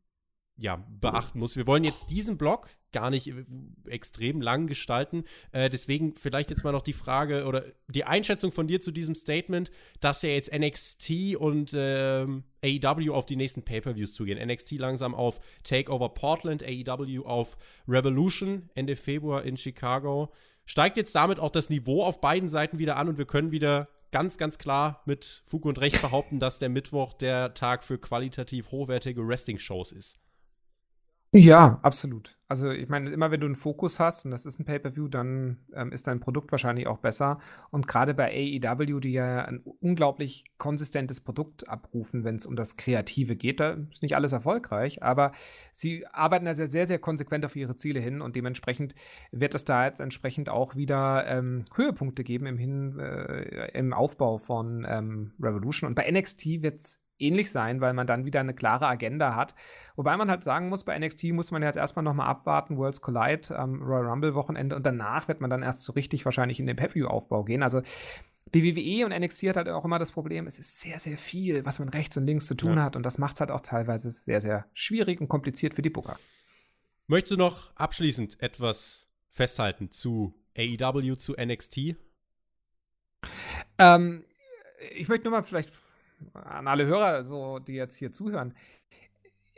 ja, beachten muss. Wir wollen jetzt diesen Blog gar nicht äh, extrem lang gestalten. Äh, deswegen vielleicht jetzt mal noch die Frage oder die Einschätzung von dir zu diesem Statement, dass ja jetzt NXT und ähm, AEW auf die nächsten Pay-Per-Views zugehen. NXT langsam auf Takeover Portland, AEW auf Revolution Ende Februar in Chicago. Steigt jetzt damit auch das Niveau auf beiden Seiten wieder an und wir können wieder ganz, ganz klar mit Fug und Recht behaupten, dass der Mittwoch der Tag für qualitativ hochwertige Wrestling-Shows ist. Ja, absolut. Also ich meine, immer wenn du einen Fokus hast und das ist ein Pay-per-view, dann ähm, ist dein Produkt wahrscheinlich auch besser. Und gerade bei AEW, die ja ein unglaublich konsistentes Produkt abrufen, wenn es um das Kreative geht, da ist nicht alles erfolgreich, aber sie arbeiten da sehr, sehr, sehr konsequent auf ihre Ziele hin und dementsprechend wird es da jetzt entsprechend auch wieder ähm, Höhepunkte geben im, hin, äh, im Aufbau von ähm, Revolution. Und bei NXT wird es ähnlich sein, weil man dann wieder eine klare Agenda hat. Wobei man halt sagen muss, bei NXT muss man jetzt erstmal nochmal abwarten, Worlds Collide am Royal Rumble Wochenende und danach wird man dann erst so richtig wahrscheinlich in den Pay-View-Aufbau gehen. Also die WWE und NXT hat halt auch immer das Problem, es ist sehr, sehr viel, was man rechts und links zu tun ja. hat und das macht es halt auch teilweise sehr, sehr schwierig und kompliziert für die Booker. Möchtest du noch abschließend etwas festhalten zu AEW, zu NXT? Ähm, ich möchte nur mal vielleicht an alle Hörer, so, die jetzt hier zuhören.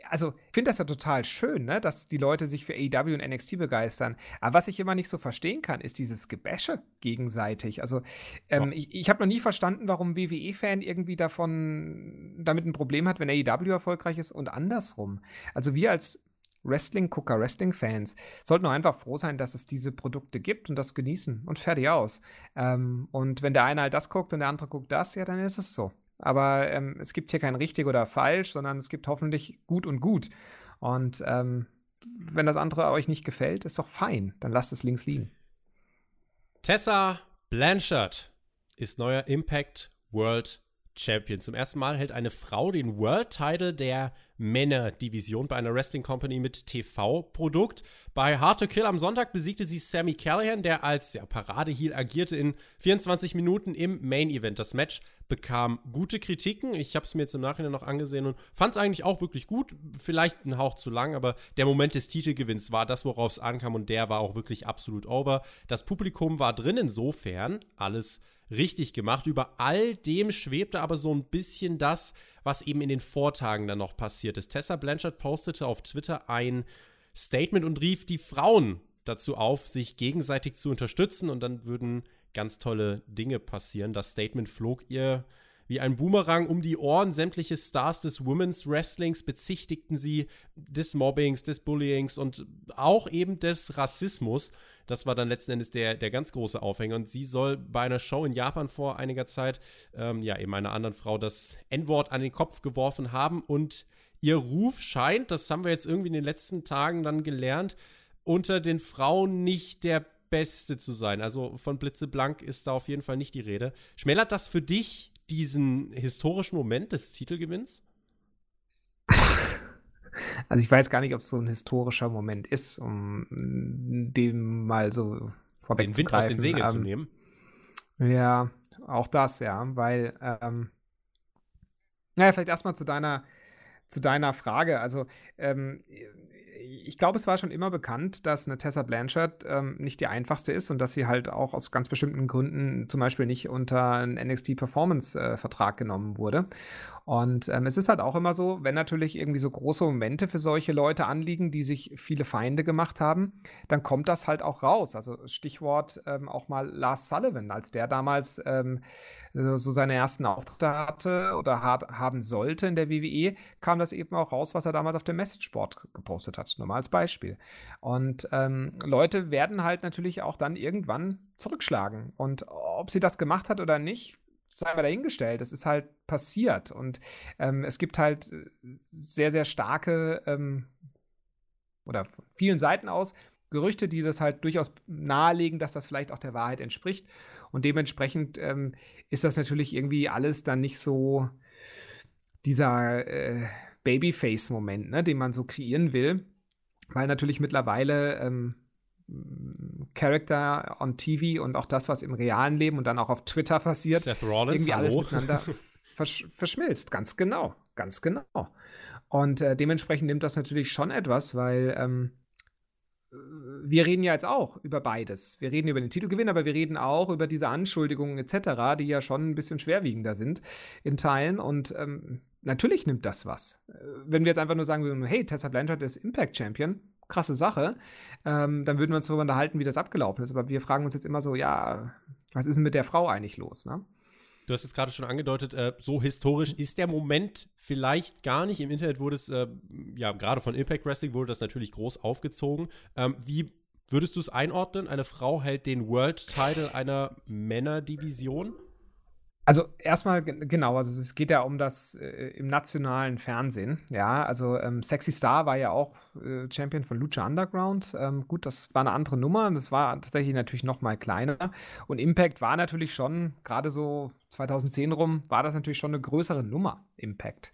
also ich finde das ja total schön, ne, dass die Leute sich für AEW und NXT begeistern. Aber was ich immer nicht so verstehen kann, ist dieses Gebäsche gegenseitig. Also ähm, ja. ich, ich habe noch nie verstanden, warum WWE-Fan irgendwie davon damit ein Problem hat, wenn AEW erfolgreich ist und andersrum. Also wir als Wrestling-Gucker, Wrestling-Fans sollten nur einfach froh sein, dass es diese Produkte gibt und das genießen und fertig aus. Ähm, und wenn der eine halt das guckt und der andere guckt das, ja, dann ist es so. Aber ähm, es gibt hier kein richtig oder falsch, sondern es gibt hoffentlich gut und gut. Und ähm, wenn das andere euch nicht gefällt, ist doch fein. Dann lasst es links liegen. Tessa Blanchard ist neuer Impact World Champion. Zum ersten Mal hält eine Frau den World Title der Männer-Division bei einer Wrestling Company mit TV-Produkt. Bei Hard to Kill am Sonntag besiegte sie Sammy Callahan, der als ja, Paradeheel agierte in 24 Minuten im Main Event. Das Match bekam gute Kritiken. Ich habe es mir jetzt im Nachhinein noch angesehen und fand es eigentlich auch wirklich gut. Vielleicht ein Hauch zu lang, aber der Moment des Titelgewinns war das, worauf es ankam und der war auch wirklich absolut over. Das Publikum war drin, insofern alles richtig gemacht. Über all dem schwebte aber so ein bisschen das, was eben in den Vortagen dann noch passiert ist. Tessa Blanchard postete auf Twitter ein Statement und rief die Frauen dazu auf, sich gegenseitig zu unterstützen und dann würden ganz tolle Dinge passieren. Das Statement flog ihr wie ein Boomerang um die Ohren. Sämtliche Stars des Women's Wrestlings bezichtigten sie des Mobbings, des Bullyings und auch eben des Rassismus. Das war dann letzten Endes der, der ganz große Aufhänger. Und sie soll bei einer Show in Japan vor einiger Zeit, ähm, ja, eben einer anderen Frau das N-Wort an den Kopf geworfen haben. Und ihr Ruf scheint, das haben wir jetzt irgendwie in den letzten Tagen dann gelernt, unter den Frauen nicht der beste zu sein. Also von Blitzeblank ist da auf jeden Fall nicht die Rede. Schmälert das für dich diesen historischen Moment des Titelgewinns? Also ich weiß gar nicht, ob es so ein historischer Moment ist, um dem mal so vorweg Den Wind aus den Segeln ähm, zu nehmen. Ja, auch das, ja, weil, ähm, naja, vielleicht erstmal zu deiner, zu deiner Frage. Also, ähm, ich glaube, es war schon immer bekannt, dass eine Tessa Blanchard ähm, nicht die einfachste ist und dass sie halt auch aus ganz bestimmten Gründen zum Beispiel nicht unter einen NXT Performance-Vertrag äh, genommen wurde. Und ähm, es ist halt auch immer so, wenn natürlich irgendwie so große Momente für solche Leute anliegen, die sich viele Feinde gemacht haben, dann kommt das halt auch raus. Also Stichwort ähm, auch mal Lars Sullivan, als der damals ähm, so seine ersten Auftritte hatte oder haben sollte in der WWE, kam das eben auch raus, was er damals auf dem Messageboard gepostet hat. Nur mal als Beispiel. Und ähm, Leute werden halt natürlich auch dann irgendwann zurückschlagen. Und ob sie das gemacht hat oder nicht, sei mal dahingestellt. Es ist halt passiert. Und ähm, es gibt halt äh, sehr, sehr starke ähm, oder von vielen Seiten aus Gerüchte, die das halt durchaus nahelegen, dass das vielleicht auch der Wahrheit entspricht. Und dementsprechend ähm, ist das natürlich irgendwie alles dann nicht so dieser äh, Babyface-Moment, ne, den man so kreieren will. Weil natürlich mittlerweile ähm, Character on TV und auch das, was im realen Leben und dann auch auf Twitter passiert, Seth Rollins, irgendwie alles miteinander versch verschmilzt. Ganz genau, ganz genau. Und äh, dementsprechend nimmt das natürlich schon etwas, weil ähm, wir reden ja jetzt auch über beides. Wir reden über den Titelgewinn, aber wir reden auch über diese Anschuldigungen etc., die ja schon ein bisschen schwerwiegender sind in Teilen. Und ähm, natürlich nimmt das was. Äh, wenn wir jetzt einfach nur sagen würden, hey, Tessa Blanchard ist Impact Champion, krasse Sache, ähm, dann würden wir uns darüber unterhalten, wie das abgelaufen ist. Aber wir fragen uns jetzt immer so, ja, was ist denn mit der Frau eigentlich los, ne? Du hast jetzt gerade schon angedeutet, äh, so historisch ist der Moment vielleicht gar nicht. Im Internet wurde es, äh, ja, gerade von Impact Wrestling wurde das natürlich groß aufgezogen. Ähm, wie würdest du es einordnen? Eine Frau hält den World Title einer Männerdivision? Also erstmal genau, also es geht ja um das äh, im nationalen Fernsehen. Ja, also ähm, Sexy Star war ja auch äh, Champion von Lucha Underground. Ähm, gut, das war eine andere Nummer. Das war tatsächlich natürlich noch mal kleiner. Und Impact war natürlich schon gerade so 2010 rum war das natürlich schon eine größere Nummer. Impact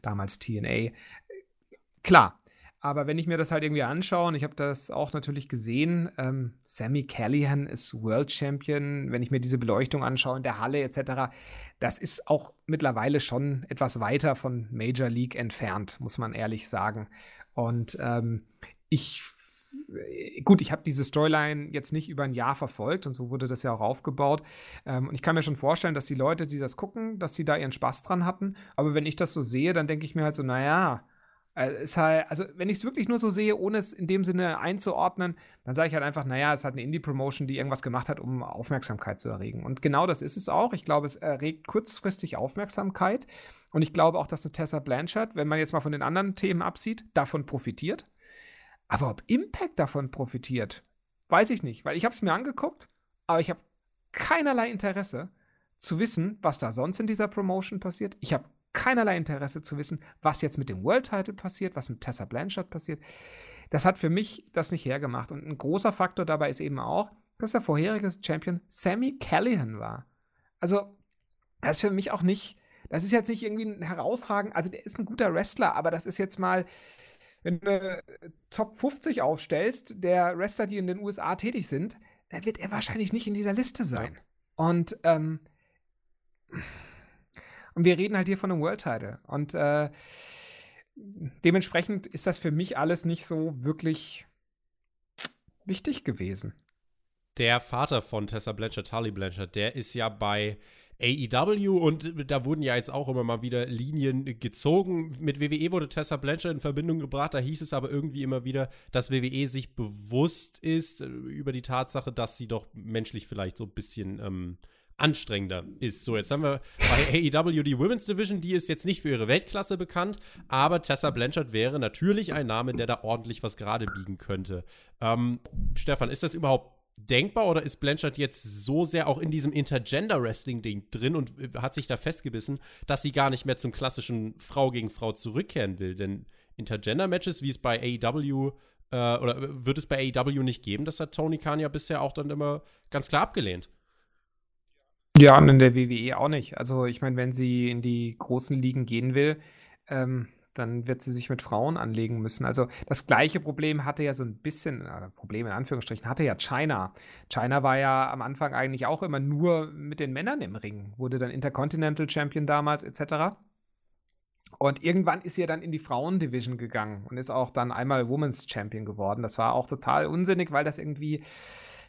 damals TNA. Klar, aber wenn ich mir das halt irgendwie anschaue, und ich habe das auch natürlich gesehen, ähm, Sammy Callahan ist World Champion, wenn ich mir diese Beleuchtung anschaue in der Halle etc., das ist auch mittlerweile schon etwas weiter von Major League entfernt, muss man ehrlich sagen. Und ähm, ich gut, ich habe diese Storyline jetzt nicht über ein Jahr verfolgt und so wurde das ja auch aufgebaut. Ähm, und ich kann mir schon vorstellen, dass die Leute, die das gucken, dass sie da ihren Spaß dran hatten. Aber wenn ich das so sehe, dann denke ich mir halt so, naja, Äh, ist halt, also, wenn ich es wirklich nur so sehe, ohne es in dem Sinne einzuordnen, dann sage ich halt einfach, naja, es hat eine Indie-Promotion, die irgendwas gemacht hat, um Aufmerksamkeit zu erregen. Und genau das ist es auch. Ich glaube, es erregt kurzfristig Aufmerksamkeit. Und ich glaube auch, dass eine Tessa Blanchard, wenn man jetzt mal von den anderen Themen absieht, davon profitiert. Aber ob Impact davon profitiert, weiß ich nicht, weil ich habe es mir angeguckt, aber ich habe keinerlei Interesse zu wissen, was da sonst in dieser Promotion passiert. Ich habe keinerlei Interesse zu wissen, was jetzt mit dem World Title passiert, was mit Tessa Blanchard passiert. Das hat für mich das nicht hergemacht. Und ein großer Faktor dabei ist eben auch, dass der vorherige Champion Sammy Callahan war. Also, das ist für mich auch nicht, das ist jetzt nicht irgendwie ein herausragend, also der ist ein guter Wrestler, aber das ist jetzt mal, wenn du eine Top 50 aufstellst, der Wrestler, die in den USA tätig sind, da wird er wahrscheinlich nicht in dieser Liste sein. Und ähm, und wir reden halt hier von einem World Title. Und äh, dementsprechend ist das für mich alles nicht so wirklich wichtig gewesen. Der Vater von Tessa Blanchard, Harley Blanchard, der ist ja bei AEW und da wurden ja jetzt auch immer mal wieder Linien gezogen. Mit WWE wurde Tessa Blanchard in Verbindung gebracht, da hieß es aber irgendwie immer wieder, dass WWE sich bewusst ist äh, über die Tatsache, dass sie doch menschlich vielleicht so ein bisschen ähm, anstrengender ist. So, jetzt haben wir bei AEW die Women's Division, die ist jetzt nicht für ihre Weltklasse bekannt, aber Tessa Blanchard wäre natürlich ein Name, der da ordentlich was gerade biegen könnte. Ähm, Stefan, ist das überhaupt denkbar oder ist Blanchard jetzt so sehr auch in diesem Intergender-Wrestling-Ding drin und hat sich da festgebissen, dass sie gar nicht mehr zum klassischen Frau gegen Frau zurückkehren will? Denn Intergender-Matches, wie es bei AEW äh, oder wird es bei AEW nicht geben, das hat Tony Khan ja bisher auch dann immer ganz klar abgelehnt. Ja, und in der WWE auch nicht. Also, ich meine, wenn sie in die großen Ligen gehen will, ähm, dann wird sie sich mit Frauen anlegen müssen. Also, das gleiche Problem hatte ja so ein bisschen äh, Problem in Anführungsstrichen, hatte ja China. China war ja am Anfang eigentlich auch immer nur mit den Männern im Ring, wurde dann Intercontinental Champion damals et cetera. Und irgendwann ist sie ja dann in die Frauendivision gegangen und ist auch dann einmal Women's Champion geworden. Das war auch total unsinnig, weil das irgendwie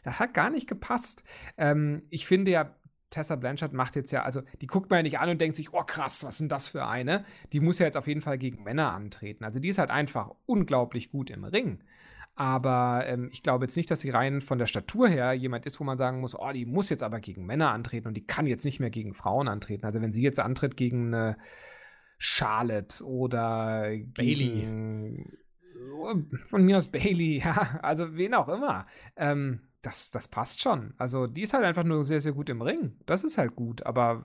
das hat gar nicht gepasst. Ähm, ich finde ja, Tessa Blanchard macht jetzt ja, also die guckt man ja nicht an und denkt sich, oh krass, was ist denn das für eine? Die muss ja jetzt auf jeden Fall gegen Männer antreten. Also die ist halt einfach unglaublich gut im Ring. Aber ähm, ich glaube jetzt nicht, dass sie rein von der Statur her jemand ist, wo man sagen muss, oh, die muss jetzt aber gegen Männer antreten und die kann jetzt nicht mehr gegen Frauen antreten. Also wenn sie jetzt antritt gegen eine Charlotte oder Bailey. von mir aus Bailey, ja, also wen auch immer. Ähm, das, das passt schon. Also, die ist halt einfach nur sehr, sehr gut im Ring. Das ist halt gut. Aber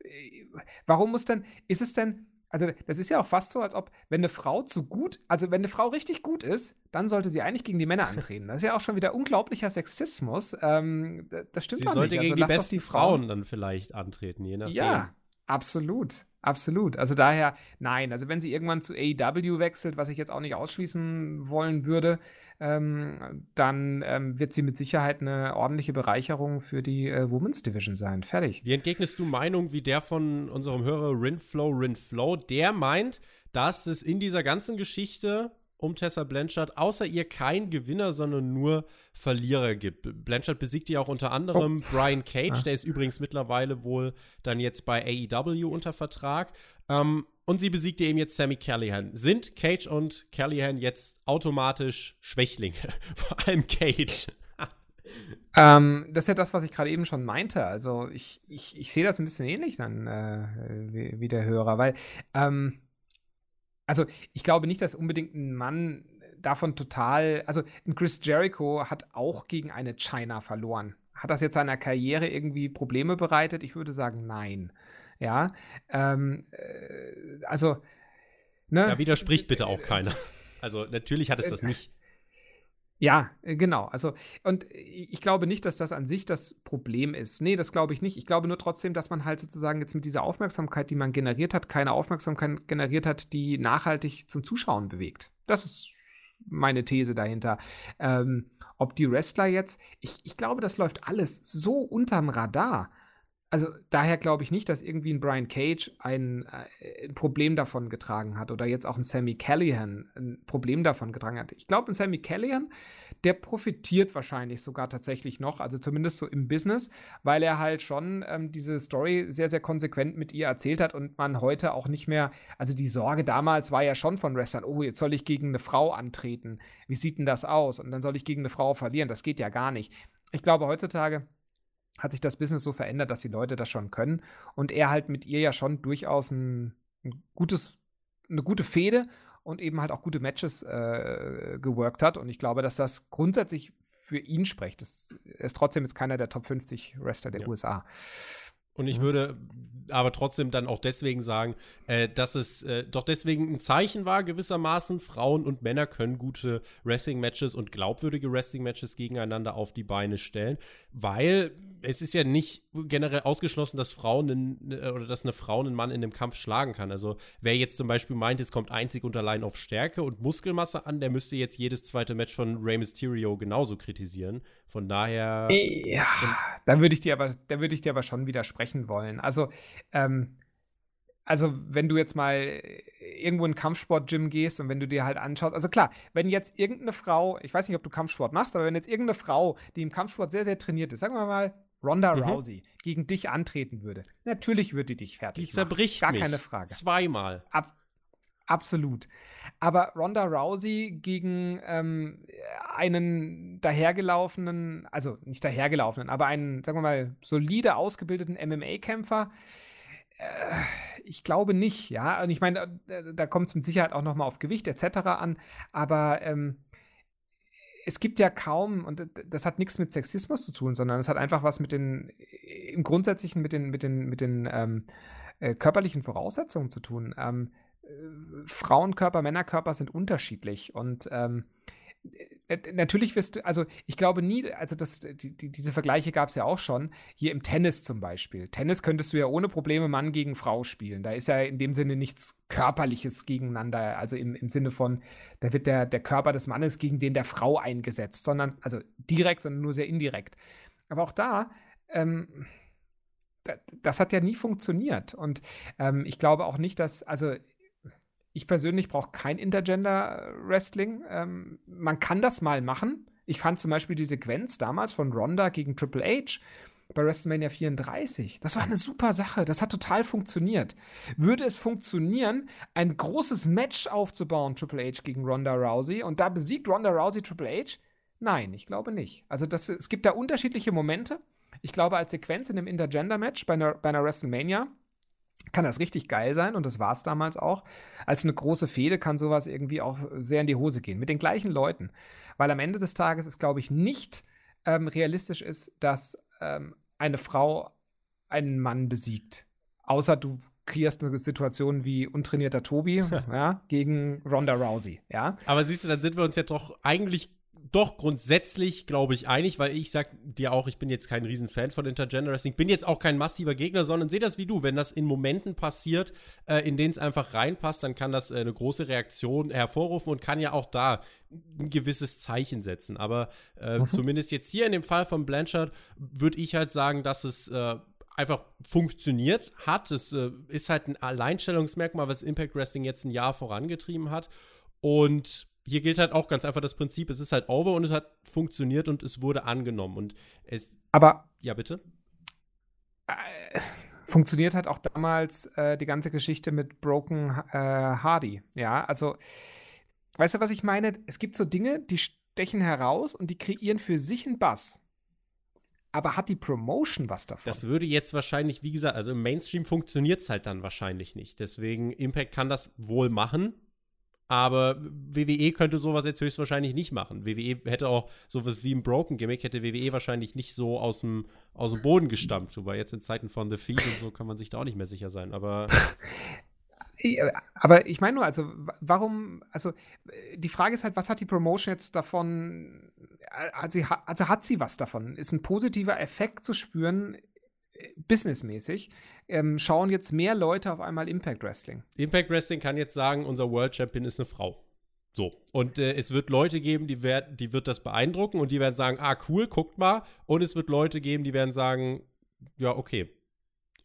äh, warum muss denn, ist es denn, also das ist ja auch fast so, als ob, wenn eine Frau zu gut, also wenn eine Frau richtig gut ist, dann sollte sie eigentlich gegen die Männer antreten. Das ist ja auch schon wieder unglaublicher Sexismus. Ähm, das stimmt sie doch sollte nicht. gegen also, die lass doch besten Frauen dann vielleicht antreten, je nachdem. Ja, absolut. Absolut. Also daher, nein. Also wenn sie irgendwann zu AEW wechselt, was ich jetzt auch nicht ausschließen wollen würde, ähm, dann ähm, wird sie mit Sicherheit eine ordentliche Bereicherung für die äh, Women's Division sein. Fertig. Wie entgegnest du Meinung wie der von unserem Hörer Rinflow Rinflow? Der meint, dass es in dieser ganzen Geschichte um Tessa Blanchard außer ihr kein Gewinner, sondern nur Verlierer gibt. Blanchard besiegt ja auch unter anderem oh. Brian Cage, ah. der ist übrigens mittlerweile wohl dann jetzt bei AEW unter Vertrag. Ähm, und sie besiegte eben jetzt Sammy Callahan. Sind Cage und Callahan jetzt automatisch Schwächlinge? Vor allem Cage. ähm, das ist ja das, was ich gerade eben schon meinte. Also ich, ich, ich sehe das ein bisschen ähnlich dann äh, wie, wie, der Hörer, weil ähm, also ich glaube nicht, dass unbedingt ein Mann davon total, also ein Chris Jericho hat auch gegen eine China verloren. Hat das jetzt seiner Karriere irgendwie Probleme bereitet? Ich würde sagen, nein. Ja, ähm, äh, also, ne? Da widerspricht bitte auch keiner. Also natürlich hat es das nicht. Ja, äh, genau. Also, und ich glaube nicht, dass das an sich das Problem ist. Nee, das glaube ich nicht. Ich glaube nur trotzdem, dass man halt sozusagen jetzt mit dieser Aufmerksamkeit, die man generiert hat, keine Aufmerksamkeit generiert hat, die nachhaltig zum Zuschauen bewegt. Das ist meine These dahinter. Ähm, ob die Wrestler jetzt, ich, ich glaube, das läuft alles so unterm Radar. Also daher glaube ich nicht, dass irgendwie ein Brian Cage ein, äh, ein, Problem davon getragen hat oder jetzt auch ein Sammy Callahan ein Problem davon getragen hat. Ich glaube, ein Sammy Callahan, der profitiert wahrscheinlich sogar tatsächlich noch, also zumindest so im Business, weil er halt schon ähm, diese Story sehr, sehr konsequent mit ihr erzählt hat und man heute auch nicht mehr, also die Sorge damals war ja schon von Wrestlern, oh, jetzt soll ich gegen eine Frau antreten. Wie sieht denn das aus? Und dann soll ich gegen eine Frau verlieren. Das geht ja gar nicht. Ich glaube, heutzutage hat sich das Business so verändert, dass die Leute das schon können und er halt mit ihr ja schon durchaus ein, ein gutes, eine gute Fehde und eben halt auch gute Matches äh, geworkt hat. Und ich glaube, dass das grundsätzlich für ihn spricht. Das, er ist trotzdem jetzt keiner der Top 50 Wrestler der ja. USA. Und ich würde aber trotzdem dann auch deswegen sagen, äh, dass es äh, doch deswegen ein Zeichen war, gewissermaßen, Frauen und Männer können gute Wrestling-Matches und glaubwürdige Wrestling-Matches gegeneinander auf die Beine stellen, weil es ist ja nicht generell ausgeschlossen, dass Frauen einen, äh, oder dass eine Frau einen Mann in dem Kampf schlagen kann. Also wer jetzt zum Beispiel meint, es kommt einzig und allein auf Stärke und Muskelmasse an, der müsste jetzt jedes zweite Match von Rey Mysterio genauso kritisieren. Von daher. Ja, da würde ich dir aber, da würde ich dir aber schon widersprechen wollen. Also, ähm, also wenn du jetzt mal irgendwo in ein Kampfsport-Gym gehst und wenn du dir halt anschaust, also klar, wenn jetzt irgendeine Frau, ich weiß nicht, ob du Kampfsport machst, aber wenn jetzt irgendeine Frau, die im Kampfsport sehr, sehr trainiert ist, sagen wir mal Ronda mhm. Rousey, gegen dich antreten würde, natürlich würde die dich fertig die zerbricht machen. Gar keine Frage. Zweimal. Ab, absolut. Aber Ronda Rousey gegen ähm, einen dahergelaufenen, also nicht dahergelaufenen, aber einen, sagen wir mal, solide ausgebildeten MMA-Kämpfer, äh, ich glaube nicht, ja. Und ich meine, da, kommt es mit Sicherheit auch noch mal auf Gewicht etc. an, aber ähm, es gibt ja kaum, und das hat nichts mit Sexismus zu tun, sondern es hat einfach was mit den, im Grundsätzlichen mit den, mit den, mit den ähm, äh, körperlichen Voraussetzungen zu tun. Ähm, äh, Frauenkörper, Männerkörper sind unterschiedlich und ähm, äh, natürlich wirst du, also ich glaube nie, also das, die, die, diese Vergleiche gab es ja auch schon, hier im Tennis zum Beispiel. Tennis könntest du ja ohne Probleme Mann gegen Frau spielen. Da ist ja in dem Sinne nichts Körperliches gegeneinander, also im, im Sinne von, da wird der, der Körper des Mannes gegen den der Frau eingesetzt, sondern, also direkt, sondern nur sehr indirekt. Aber auch da, ähm, das hat ja nie funktioniert. Und ähm, ich glaube auch nicht, dass, also ich persönlich brauche kein Intergender-Wrestling. Ähm, man kann das mal machen. Ich fand zum Beispiel die Sequenz damals von Ronda gegen Triple H bei WrestleMania 34. Das war eine super Sache. Das hat total funktioniert. Würde es funktionieren, ein großes Match aufzubauen, Triple H gegen Ronda Rousey, und da besiegt Ronda Rousey Triple H? Nein, ich glaube nicht. Also das, es gibt da unterschiedliche Momente. Ich glaube, als Sequenz in einem Intergender-Match bei bei einer WrestleMania kann das richtig geil sein und das war es damals auch. Als eine große Fehde kann sowas irgendwie auch sehr in die Hose gehen. Mit den gleichen Leuten. Weil am Ende des Tages ist, glaube ich, nicht ähm, realistisch ist, dass ähm, eine Frau einen Mann besiegt. Außer du kreierst eine Situation wie untrainierter Tobi ja, gegen Ronda Rousey. Ja? Aber siehst du, dann sind wir uns ja doch eigentlich doch grundsätzlich, glaube ich, einig, weil ich sag dir auch, ich bin jetzt kein Riesenfan von Intergender Wrestling, bin jetzt auch kein massiver Gegner, sondern sehe das wie du. Wenn das in Momenten passiert, äh, in denen es einfach reinpasst, dann kann das äh, eine große Reaktion hervorrufen und kann ja auch da ein gewisses Zeichen setzen. Aber äh, mhm. zumindest jetzt hier in dem Fall von Blanchard würde ich halt sagen, dass es äh, einfach funktioniert hat. Es äh, ist halt ein Alleinstellungsmerkmal, was Impact Wrestling jetzt ein Jahr vorangetrieben hat. Und hier gilt halt auch ganz einfach das Prinzip, es ist halt over und es hat funktioniert und es wurde angenommen. Und es. Aber. Ja, bitte. Äh, funktioniert hat auch damals äh, die ganze Geschichte mit Broken äh, Hardy. Ja, also. Weißt du, was ich meine? Es gibt so Dinge, die stechen heraus und die kreieren für sich einen Bass. Aber hat die Promotion was davon? Das würde jetzt wahrscheinlich, wie gesagt, also im Mainstream funktioniert es halt dann wahrscheinlich nicht. Deswegen, Impact kann das wohl machen, aber WWE könnte sowas jetzt höchstwahrscheinlich nicht machen. WWE hätte auch sowas wie ein Broken Gimmick, hätte WWE wahrscheinlich nicht so aus dem, aus dem Boden gestammt. Wobei jetzt in Zeiten von The Feed und so kann man sich da auch nicht mehr sicher sein. Aber. Aber ich meine nur, also warum, also die Frage ist halt, was hat die Promotion jetzt davon, sie, also hat sie was davon? Ist ein positiver Effekt zu spüren businessmäßig, ähm, schauen jetzt mehr Leute auf einmal Impact Wrestling. Impact Wrestling kann jetzt sagen, unser World Champion ist eine Frau. So. Und äh, es wird Leute geben, die, werd, die wird das beeindrucken und die werden sagen, ah, cool, guckt mal. Und es wird Leute geben, die werden sagen, ja, okay.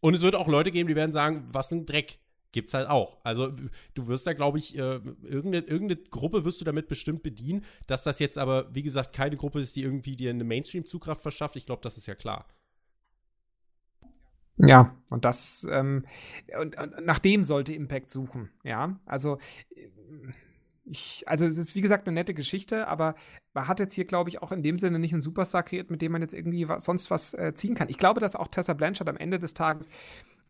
Und es wird auch Leute geben, die werden sagen, was ein Dreck. Gibt's halt auch. Also du wirst da, glaube ich, äh, irgendeine, irgendeine Gruppe wirst du damit bestimmt bedienen. Dass das jetzt aber, wie gesagt, keine Gruppe ist, die irgendwie dir eine Mainstream-Zugkraft verschafft, ich glaube, das ist ja klar. Ja, und das, ähm, und, und nach dem sollte Impact suchen, ja. Also, ich, also es ist wie gesagt eine nette Geschichte, aber man hat jetzt hier, glaube ich, auch in dem Sinne nicht einen Superstar kreiert, mit dem man jetzt irgendwie was, sonst was äh, ziehen kann. Ich glaube, dass auch Tessa Blanchard am Ende des Tages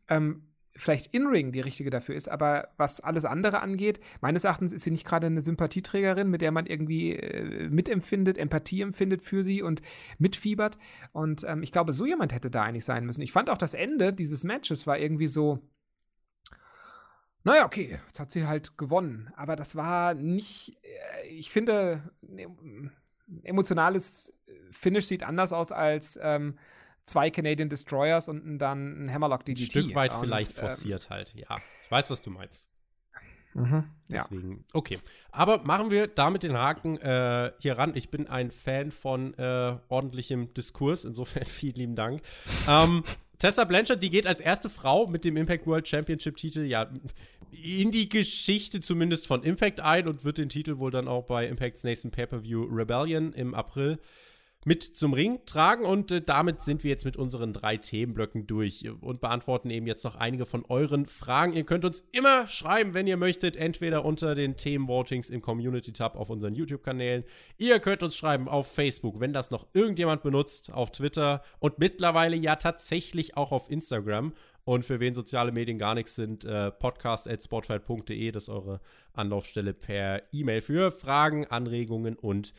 ähm, vielleicht In-Ring die richtige dafür ist, aber was alles andere angeht, meines Erachtens ist sie nicht gerade eine Sympathieträgerin, mit der man irgendwie äh, mitempfindet, Empathie empfindet für sie und mitfiebert. Und ähm, ich glaube, so jemand hätte da eigentlich sein müssen. Ich fand auch das Ende dieses Matches war irgendwie so. Naja, okay, jetzt hat sie halt gewonnen. Aber das war nicht, äh, ich finde, ein emotionales Finish sieht anders aus als ähm, zwei Canadian Destroyers und dann ein Hammerlock DDT. Ein Stück weit und, vielleicht ähm, forciert ähm, halt, ja. Ich weiß, was du meinst. Mhm, Deswegen, ja. okay. Aber machen wir damit den Haken äh, hier ran. Ich bin ein Fan von äh, ordentlichem Diskurs, insofern vielen lieben Dank. ähm, Tessa Blanchard, die geht als erste Frau mit dem Impact World Championship Titel ja in die Geschichte zumindest von Impact ein und wird den Titel wohl dann auch bei Impacts nächsten Pay-per-View Rebellion im April mit zum Ring tragen. Und äh, damit sind wir jetzt mit unseren drei Themenblöcken durch und beantworten eben jetzt noch einige von euren Fragen. Ihr könnt uns immer schreiben, wenn ihr möchtet, entweder unter den Themenvotings im Community-Tab auf unseren YouTube-Kanälen. Ihr könnt uns schreiben auf Facebook, wenn das noch irgendjemand benutzt, auf Twitter und mittlerweile ja tatsächlich auch auf Instagram. Und für wen soziale Medien gar nichts sind, äh, podcast.spotfight.de, das ist eure Anlaufstelle per E-Mail für Fragen, Anregungen und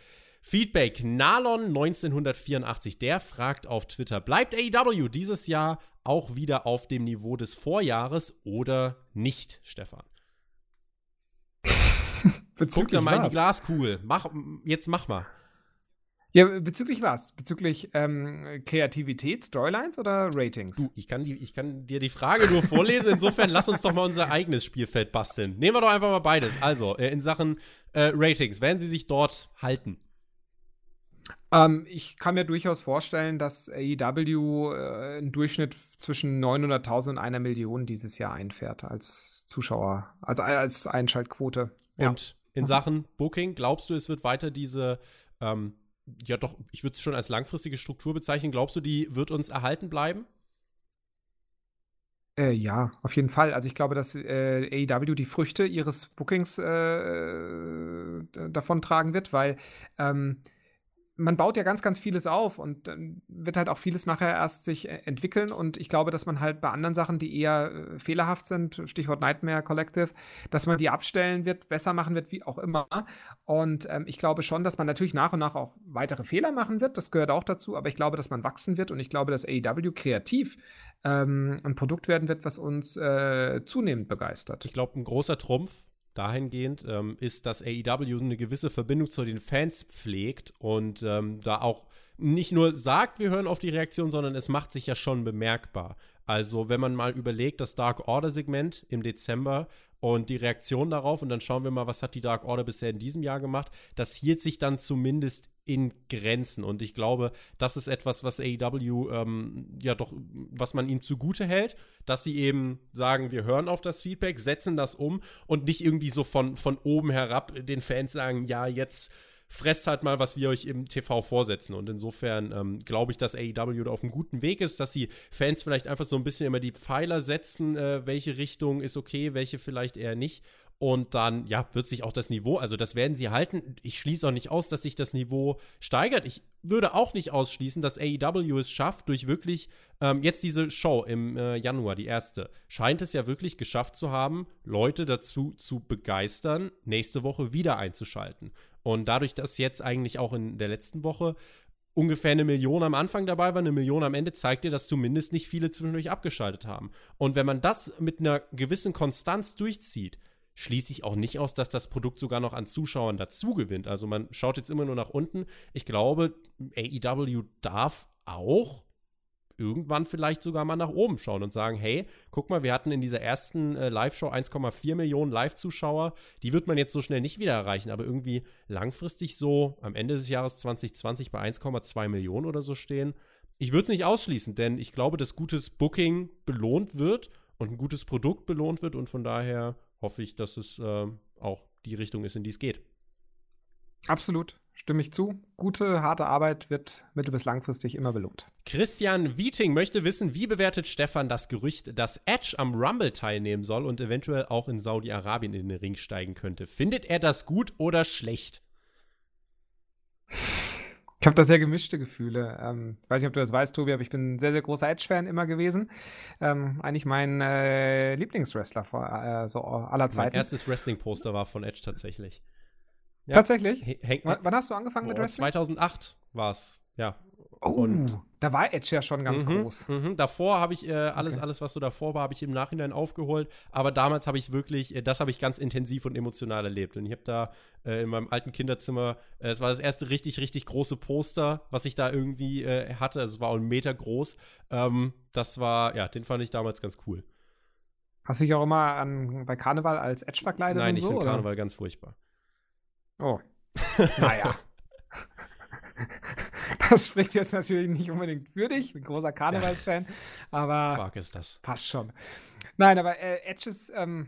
Feedback. Nalon 1984, der fragt auf Twitter, bleibt AEW dieses Jahr auch wieder auf dem Niveau des Vorjahres oder nicht, Stefan? Guck da mal in die Glaskugel. Mach, jetzt mach mal. Ja, bezüglich was? Bezüglich ähm, Kreativität, Storylines oder Ratings? Du, ich kann, die, ich kann dir die Frage nur vorlesen. Insofern lass uns doch mal unser eigenes Spielfeld basteln. Nehmen wir doch einfach mal beides. Also, äh, in Sachen äh, Ratings, werden sie sich dort halten? Ähm, ich kann mir durchaus vorstellen, dass AEW äh, einen Durchschnitt zwischen 900.000 und einer Million dieses Jahr einfährt als Zuschauer, als, als Einschaltquote. Und ja. in Sachen Booking, glaubst du, es wird weiter diese, ähm, ja doch, ich würde es schon als langfristige Struktur bezeichnen, glaubst du, die wird uns erhalten bleiben? Äh, ja, auf jeden Fall. Also ich glaube, dass äh, AEW die Früchte ihres Bookings äh, davon tragen wird, weil ähm, man baut ja ganz, ganz vieles auf und dann wird halt auch vieles nachher erst sich äh, entwickeln. Und ich glaube, dass man halt bei anderen Sachen, die eher äh, fehlerhaft sind, Stichwort Nightmare Collective, dass man die abstellen wird, besser machen wird, wie auch immer. Und ähm, ich glaube schon, dass man natürlich nach und nach auch weitere Fehler machen wird. Das gehört auch dazu. Aber ich glaube, dass man wachsen wird und ich glaube, dass AEW kreativ ähm, ein Produkt werden wird, was uns äh, zunehmend begeistert. Ich glaube, ein großer Trumpf dahingehend ähm, ist, dass AEW eine gewisse Verbindung zu den Fans pflegt und ähm, da auch nicht nur sagt, wir hören auf die Reaktion, sondern es macht sich ja schon bemerkbar. Also, wenn man mal überlegt, das Dark Order Segment im Dezember und die Reaktion darauf und dann schauen wir mal, was hat die Dark Order bisher in diesem Jahr gemacht, das hielt sich dann zumindest in Grenzen. Und ich glaube, das ist etwas, was AEW ähm, ja doch, was man ihnen zugute hält, dass sie eben sagen, wir hören auf das Feedback, setzen das um und nicht irgendwie so von, von oben herab den Fans sagen, ja, jetzt fresst halt mal, was wir euch im TV vorsetzen. Und insofern ähm, glaube ich, dass AEW da auf einem guten Weg ist, dass die Fans vielleicht einfach so ein bisschen immer die Pfeiler setzen, äh, welche Richtung ist okay, welche vielleicht eher nicht. Und dann, ja, wird sich auch das Niveau, also das werden sie halten. Ich schließe auch nicht aus, dass sich das Niveau steigert. Ich würde auch nicht ausschließen, dass AEW es schafft, durch wirklich ähm, jetzt diese Show im äh, Januar, die erste, scheint es ja wirklich geschafft zu haben, Leute dazu zu begeistern, nächste Woche wieder einzuschalten. Und dadurch, dass jetzt eigentlich auch in der letzten Woche ungefähr eine Million am Anfang dabei war, eine Million am Ende, zeigt dir, dass zumindest nicht viele zwischendurch abgeschaltet haben. Und wenn man das mit einer gewissen Konstanz durchzieht, schließe ich auch nicht aus, dass das Produkt sogar noch an Zuschauern dazu gewinnt. Also man schaut jetzt immer nur nach unten. Ich glaube, AEW darf auch irgendwann vielleicht sogar mal nach oben schauen und sagen, hey, guck mal, wir hatten in dieser ersten äh, Live-Show 1,4 Millionen Live-Zuschauer. Die wird man jetzt so schnell nicht wieder erreichen, aber irgendwie langfristig so am Ende des Jahres 2020 bei 1,2 Millionen oder so stehen, ich würde es nicht ausschließen, denn ich glaube, dass gutes Booking belohnt wird und ein gutes Produkt belohnt wird und von daher hoffe ich, dass es äh, auch die Richtung ist, in die es geht. Absolut, stimme ich zu. Gute, harte Arbeit wird mittel- bis langfristig immer belohnt. Christian Wieting möchte wissen, wie bewertet Stefan das Gerücht, dass Edge am Rumble teilnehmen soll und eventuell auch in Saudi-Arabien in den Ring steigen könnte? Findet er das gut oder schlecht? Ich habe da sehr gemischte Gefühle. Ähm, weiß nicht, ob du das weißt, Tobi, aber ich bin ein sehr, sehr großer Edge-Fan immer gewesen. Ähm, eigentlich mein äh, Lieblingswrestler vor, äh, so aller Zeiten. Mein erstes Wrestling-Poster war von Edge tatsächlich. Ja. Tatsächlich? H wann hast du angefangen oh, mit Wrestling? 2008 war es, ja. Oh, und da war Edge ja schon ganz mhm, groß. Mhm. Davor habe ich äh, alles, okay. alles, was so davor war, habe ich im Nachhinein aufgeholt. Aber damals habe ich wirklich, äh, das habe ich ganz intensiv und emotional erlebt. Und ich habe da äh, in meinem alten Kinderzimmer, äh, es war das erste richtig, richtig große Poster, was ich da irgendwie äh, hatte. Also es war auch ein Meter groß. Ähm, das war, ja, den fand ich damals ganz cool. Hast du dich auch immer an, bei Karneval als Edge verkleidet? Nein, und ich so, finde Karneval ganz furchtbar. Oh. naja. Das spricht jetzt natürlich nicht unbedingt für dich. Ich bin großer Karnevalsfan, aber. Quark ist das. Passt schon. Nein, aber äh, Edge ist, ähm,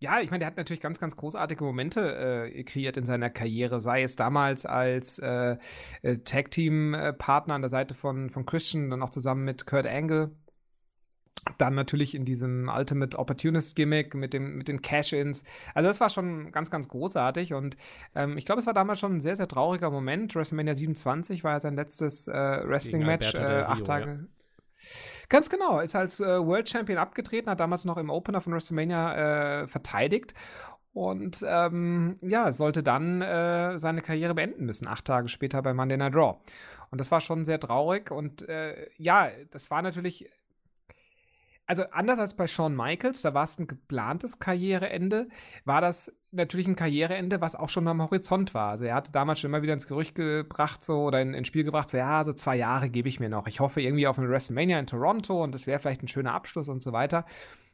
ja, ich meine, der hat natürlich ganz, ganz großartige Momente äh, kreiert in seiner Karriere, sei es damals als äh, äh Tag-Team-Partner an der Seite von, von Christian, dann auch zusammen mit Kurt Angle dann natürlich in diesem Ultimate Opportunist Gimmick mit, dem, mit den Cash-Ins. Also, das war schon ganz, ganz großartig. Und ähm, ich glaube, es war damals schon ein sehr, sehr trauriger Moment. WrestleMania 27 war ja sein letztes äh, Wrestling-Match. Äh, acht Tage. Ja. Ganz genau. Ist als äh, World Champion abgetreten, hat damals noch im Opener von WrestleMania äh, verteidigt. Und ähm, ja, sollte dann äh, seine Karriere beenden müssen, acht Tage später bei Monday Night Raw. Und das war schon sehr traurig. Und äh, ja, das war natürlich also anders als bei Shawn Michaels, da war es ein geplantes Karriereende, war das natürlich ein Karriereende, was auch schon am Horizont war. Also er hatte damals schon immer wieder ins Gerücht gebracht, so oder in, ins Spiel gebracht, so ja, so zwei Jahre gebe ich mir noch. Ich hoffe irgendwie auf eine WrestleMania in Toronto und das wäre vielleicht ein schöner Abschluss und so weiter.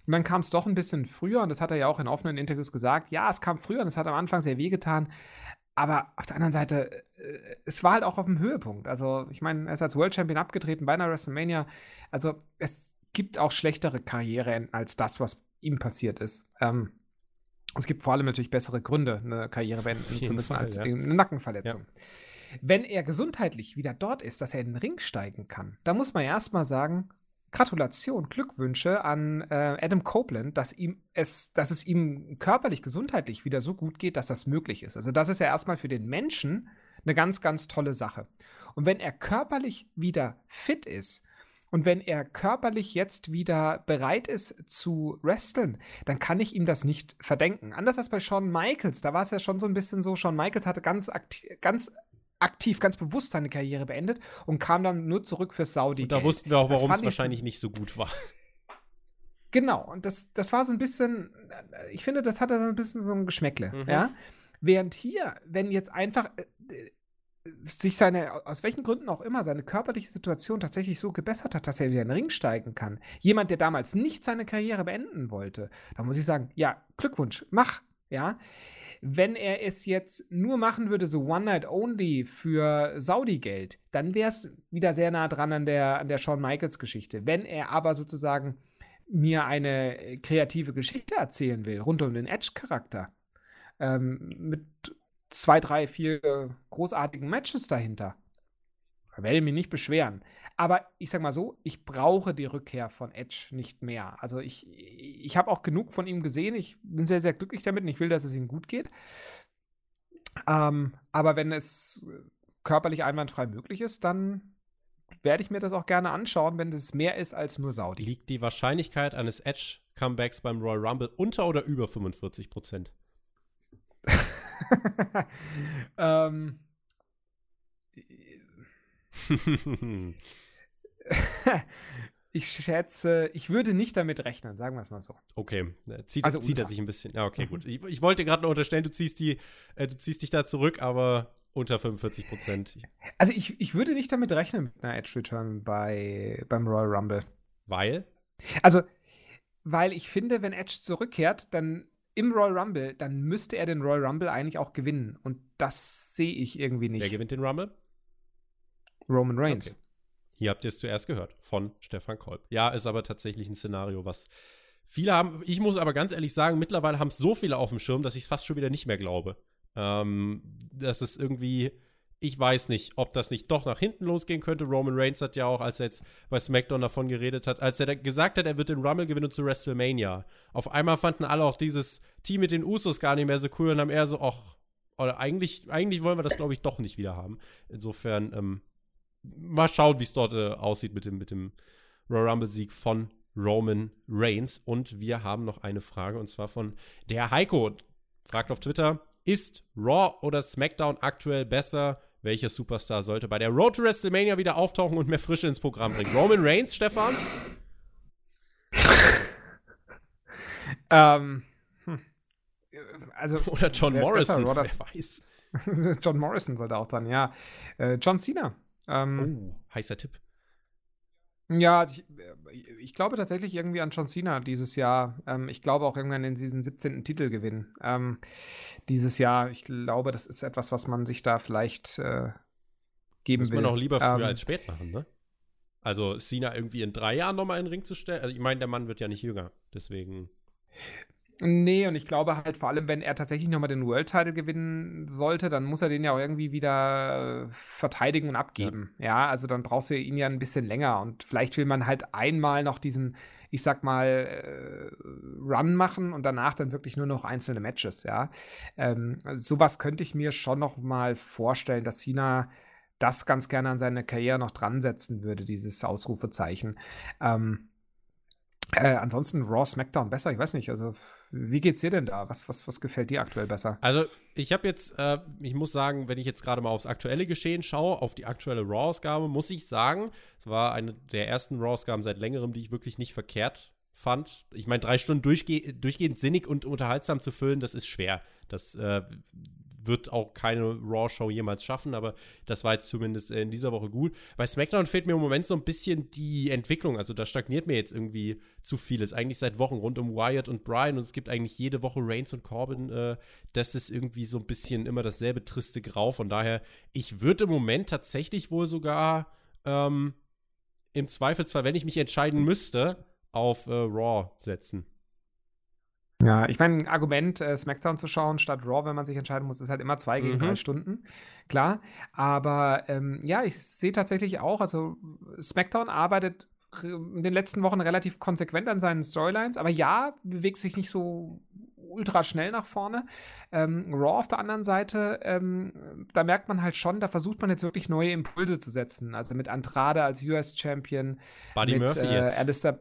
Und dann kam es doch ein bisschen früher und das hat er ja auch in offenen Interviews gesagt. Ja, es kam früher und es hat am Anfang sehr wehgetan. Aber auf der anderen Seite, äh, es war halt auch auf dem Höhepunkt. Also, ich meine, er ist als World Champion abgetreten bei einer WrestleMania. Also, es, gibt auch schlechtere Karriereenden als das, was ihm passiert ist. Ähm, es gibt vor allem natürlich bessere Gründe, eine Karriere beenden zu müssen, Fall, als ja. eine Nackenverletzung. Ja. Wenn er gesundheitlich wieder dort ist, dass er in den Ring steigen kann, da muss man erstmal sagen, Gratulation, Glückwünsche an äh, Adam Copeland, dass, ihm es, dass es ihm körperlich, gesundheitlich wieder so gut geht, dass das möglich ist. Also das ist ja erstmal für den Menschen eine ganz, ganz tolle Sache. Und wenn er körperlich wieder fit ist, und wenn er körperlich jetzt wieder bereit ist zu wresteln, dann kann ich ihm das nicht verdenken. Anders als bei Shawn Michaels, da war es ja schon so ein bisschen so, Shawn Michaels hatte ganz, aktiv, ganz aktiv, ganz bewusst seine Karriere beendet und kam dann nur zurück für Saudi. Und da wussten wir auch, warum es wahrscheinlich nicht so gut war. Genau, und das, das war so ein bisschen, ich finde, das hatte so ein bisschen so ein Geschmäckle, mhm. ja. Während hier, wenn jetzt einfach äh, sich seine, aus welchen Gründen auch immer, seine körperliche Situation tatsächlich so gebessert hat, dass er wieder in den Ring steigen kann. Jemand, der damals nicht seine Karriere beenden wollte, da muss ich sagen, ja, Glückwunsch, mach, ja. Wenn er es jetzt nur machen würde, so One Night Only für Saudi-Geld, dann wäre es wieder sehr nah dran an der, an der Shawn Michaels-Geschichte. Wenn er aber sozusagen mir eine kreative Geschichte erzählen will, rund um den Edge-Charakter, ähm, mit zwei, drei, vier großartigen Matches dahinter. Da werde ich mich nicht beschweren. Aber ich sag mal so, ich brauche die Rückkehr von Edge nicht mehr. Also ich, ich habe auch genug von ihm gesehen. Ich bin sehr, sehr glücklich damit und ich will, dass es ihm gut geht. Ähm, aber wenn es körperlich einwandfrei möglich ist, dann werde ich mir das auch gerne anschauen, wenn es mehr ist als nur Saudi. Liegt die Wahrscheinlichkeit eines Edge-Comebacks beim Royal Rumble unter oder über 45 Prozent? ähm. ich schätze, ich würde nicht damit rechnen, sagen wir es mal so. Okay, zieht, also zieht er sich ein bisschen. Ja, okay, mhm. gut. Ich, ich wollte gerade noch unterstellen, du ziehst, die, äh, du ziehst dich da zurück, aber unter 45 Prozent. Also ich, ich würde nicht damit rechnen mit einer Edge Return bei, beim Royal Rumble. Weil? Also, weil ich finde, wenn Edge zurückkehrt, dann im Royal Rumble, dann müsste er den Royal Rumble eigentlich auch gewinnen. Und das sehe ich irgendwie nicht. Wer gewinnt den Rumble? Roman Reigns. Okay. Hier habt ihr es zuerst gehört von Stefan Kolb. Ja, ist aber tatsächlich ein Szenario, was viele haben. Ich muss aber ganz ehrlich sagen, mittlerweile haben es so viele auf dem Schirm, dass ich es fast schon wieder nicht mehr glaube. Ähm, dass es irgendwie ich weiß nicht, ob das nicht doch nach hinten losgehen könnte. Roman Reigns hat ja auch, als er jetzt bei SmackDown davon geredet hat, als er gesagt hat, er wird den Rumble gewinnen zu WrestleMania. Auf einmal fanden alle auch dieses Team mit den Usos gar nicht mehr so cool und haben eher so, ach, oder eigentlich, eigentlich wollen wir das, glaube ich, doch nicht wieder haben. Insofern, ähm, mal schauen, wie es dort äh, aussieht mit dem, mit dem Royal Rumble-Sieg von Roman Reigns. Und wir haben noch eine Frage, und zwar von der Heiko. Fragt auf Twitter, ist Raw oder SmackDown aktuell besser? Welcher Superstar sollte bei der Road to WrestleMania wieder auftauchen und mehr Frische ins Programm bringen? Roman Reigns, Stefan? ähm, hm. also, Oder John Morrison, besser, wer weiß. John Morrison sollte auch dann, ja. Äh, John Cena. Ähm, oh, heißer Tipp. Ja, ich, ich, glaube tatsächlich irgendwie an John Cena dieses Jahr. Ähm, ich glaube auch irgendwann in diesen 17. Titel gewinnen. Ähm, dieses Jahr, ich glaube, das ist etwas, was man sich da vielleicht äh, geben Muss will. Muss man auch lieber früher ähm, als spät machen, ne? Also Cena irgendwie in drei Jahren nochmal in den Ring zu stellen. Also ich meine, der Mann wird ja nicht jünger, deswegen. Nee, und ich glaube halt vor allem, wenn er tatsächlich nochmal den World Title gewinnen sollte, dann muss er den ja auch irgendwie wieder äh, verteidigen und abgeben. Ja. ja, also dann brauchst du ihn ja ein bisschen länger und vielleicht will man halt einmal noch diesen, ich sag mal, äh, Run machen und danach dann wirklich nur noch einzelne Matches, ja. Ähm, sowas könnte ich mir schon noch mal vorstellen, dass Cena das ganz gerne an seine Karriere noch dran setzen würde, dieses Ausrufezeichen. Ähm, äh, ansonsten Raw, SmackDown besser, ich weiß nicht. Also, wie geht's dir denn da? Was, was, was gefällt dir aktuell besser? Also, ich habe jetzt, äh, ich muss sagen, wenn ich jetzt gerade mal aufs aktuelle Geschehen schaue, auf die aktuelle Raw-Ausgabe, muss ich sagen, es war eine der ersten Raw-Ausgaben seit längerem, die ich wirklich nicht verkehrt fand. Ich meine, drei Stunden durchge durchgehend sinnig und unterhaltsam zu füllen, das ist schwer. Das äh, wird auch keine Raw-Show jemals schaffen, aber das war jetzt zumindest in dieser Woche gut. Bei SmackDown fehlt mir im Moment so ein bisschen die Entwicklung. Also da stagniert mir jetzt irgendwie zu vieles. Eigentlich seit Wochen rund um Wyatt und Brian und es gibt eigentlich jede Woche Reigns und Corbin. Äh, das ist irgendwie so ein bisschen immer dasselbe triste Grau. Von daher, ich würde im Moment tatsächlich wohl sogar ähm, im Zweifelsfall, wenn ich mich entscheiden müsste, auf äh, Raw setzen. Ja, ich meine, ein Argument, äh, SmackDown zu schauen statt Raw, wenn man sich entscheiden muss, ist halt immer zwei gegen drei mhm. Stunden. Klar. Aber ähm, ja, ich sehe tatsächlich auch, also SmackDown arbeitet in den letzten Wochen relativ konsequent an seinen Storylines, aber ja, bewegt sich nicht so ultra schnell nach vorne. Ähm, Raw auf der anderen Seite, ähm, da merkt man halt schon, da versucht man jetzt wirklich neue Impulse zu setzen. Also mit Andrade als US-Champion, Buddy mit Murphy äh. Alistair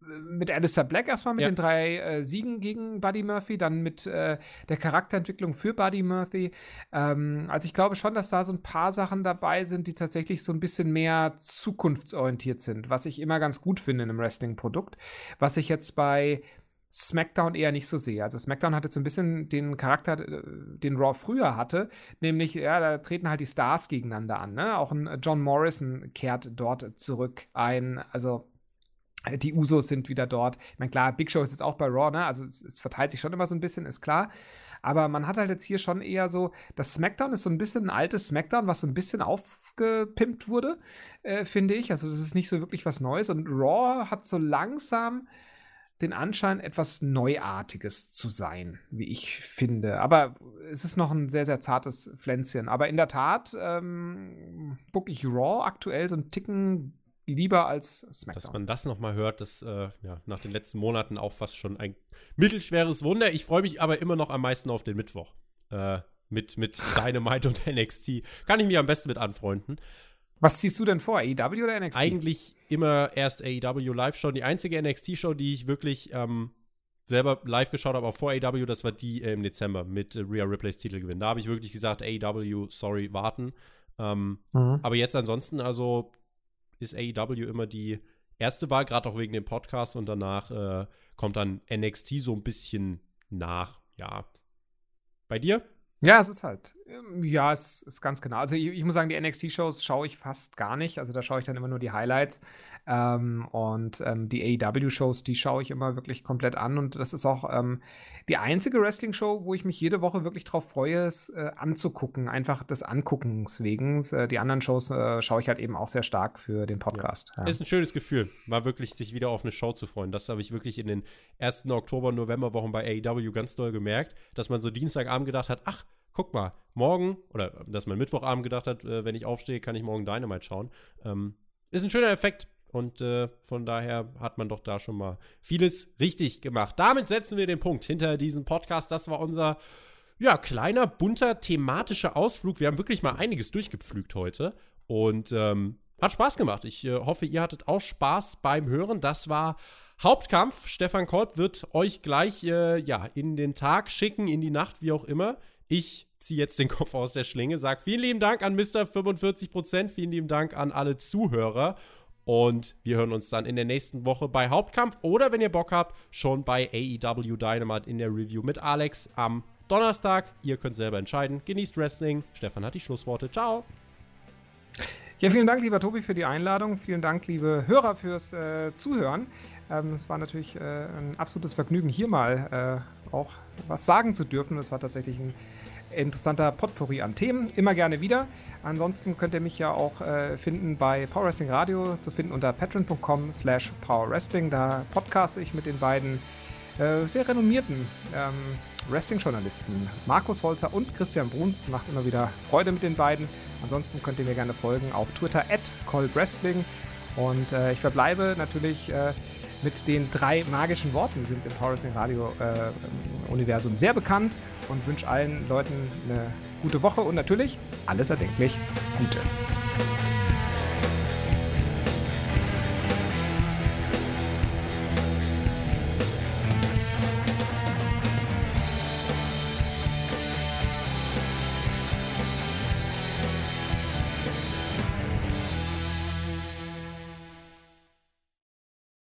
mit Alistair Black erstmal mit ja. den drei äh, Siegen gegen Buddy Murphy, dann mit äh, der Charakterentwicklung für Buddy Murphy. Ähm, also ich glaube schon, dass da so ein paar Sachen dabei sind, die tatsächlich so ein bisschen mehr zukunftsorientiert sind, was ich immer ganz gut finde in einem Wrestling-Produkt. Was ich jetzt bei SmackDown eher nicht so sehe. Also SmackDown hatte so ein bisschen den Charakter, äh, den Raw früher hatte, nämlich, ja, da treten halt die Stars gegeneinander an. Ne? Auch ein John Morrison kehrt dort zurück ein. Also die Usos sind wieder dort. Ich meine, klar, Big Show ist jetzt auch bei Raw, ne? Also es, es, verteilt sich schon immer so ein bisschen, ist klar. Aber man hat halt jetzt hier schon eher so, das SmackDown ist so ein bisschen ein altes SmackDown, was so ein bisschen aufgepimpt wurde, äh, finde ich. Also das ist nicht so wirklich was Neues. Und Raw hat so langsam den Anschein, etwas Neuartiges zu sein, wie ich finde. Aber es ist noch ein sehr, sehr zartes Pflänzchen. Aber in der Tat ähm, book ich Raw aktuell so einen Ticken lieber als SmackDown. Dass man das nochmal hört, das äh, ja, nach den letzten Monaten auch fast schon ein mittelschweres Wunder. Ich freue mich aber immer noch am meisten auf den Mittwoch. Äh, mit, mit Dynamite und NXT. Kann ich mich am besten mit anfreunden. Was ziehst du denn vor, AEW oder NXT? Eigentlich immer erst AEW Live-Show. Die einzige NXT-Show, die ich wirklich ähm, selber live geschaut habe, auch vor AEW, das war die äh, im Dezember mit äh, Rhea Riplays Titelgewinn. Da habe ich wirklich gesagt, AEW, sorry, warten. Ähm, mhm. Aber jetzt ansonsten, also ist AEW immer die erste Wahl, gerade auch wegen dem Podcast und danach äh, kommt dann NXT so ein bisschen nach, ja. Bei dir? Ja, es ist halt Ähm, ja, es ist ganz genau. Also ich, ich muss sagen, die NXT-Shows schaue ich fast gar nicht. Also da schaue ich dann immer nur die Highlights. Ähm, und ähm, die AEW-Shows, die schaue ich immer wirklich komplett an. Und das ist auch ähm, die einzige Wrestling-Show, wo ich mich jede Woche wirklich drauf freue, es äh, anzugucken. Einfach des Anguckens wegen. Äh, die anderen Shows äh, schaue ich halt eben auch sehr stark für den Podcast. Ja. Ja. Ist ein schönes Gefühl, mal wirklich sich wieder auf eine Show zu freuen. Das habe ich wirklich in den ersten Oktober, November-Wochen bei AEW ganz doll gemerkt, dass man so Dienstagabend gedacht hat, ach, guck mal, morgen, oder dass man Mittwochabend gedacht hat, äh, wenn ich aufstehe, kann ich morgen Dynamite schauen. Ähm, ist ein schöner Effekt. Und äh, von daher hat man doch da schon mal vieles richtig gemacht. Damit setzen wir den Punkt hinter diesem Podcast. Das war unser ja, kleiner, bunter, thematischer Ausflug. Wir haben wirklich mal einiges durchgepflügt heute. Und ähm, hat Spaß gemacht. Ich äh, hoffe, ihr hattet auch Spaß beim Hören. Das war Hauptkampf. Stefan Kolb wird euch gleich äh, ja, in den Tag schicken, in die Nacht, wie auch immer. Ich ziehe jetzt den Kopf aus der Schlinge, sage vielen lieben Dank an Mr. 45%, vielen lieben Dank an alle Zuhörer und wir hören uns dann in der nächsten Woche bei Hauptkampf oder wenn ihr Bock habt, schon bei AEW Dynamite in der Review mit Alex am Donnerstag. Ihr könnt selber entscheiden. Genießt Wrestling. Stefan hat die Schlussworte. Ciao. Ja, vielen Dank, lieber Tobi, für die Einladung. Vielen Dank, liebe Hörer, fürs äh, Zuhören. Ähm, es war natürlich äh, ein absolutes Vergnügen, hier mal äh, auch was sagen zu dürfen. Es war tatsächlich ein interessanter Potpourri an Themen. Immer gerne wieder. Ansonsten könnt ihr mich ja auch äh, finden bei Power Wrestling Radio, zu finden unter patreon.com slash powerwrestling. Da podcaste ich mit den beiden äh, sehr renommierten ähm, Wrestling-Journalisten Markus Holzer und Christian Bruns. Macht immer wieder Freude mit den beiden. Ansonsten könnt ihr mir gerne folgen auf Twitter at colbwrestling. Und äh, ich verbleibe natürlich äh, mit den drei magischen Worten, sind im Wrestling Radio äh, Universum sehr bekannt und wünsche allen Leuten eine gute Woche und natürlich alles erdenklich Gute.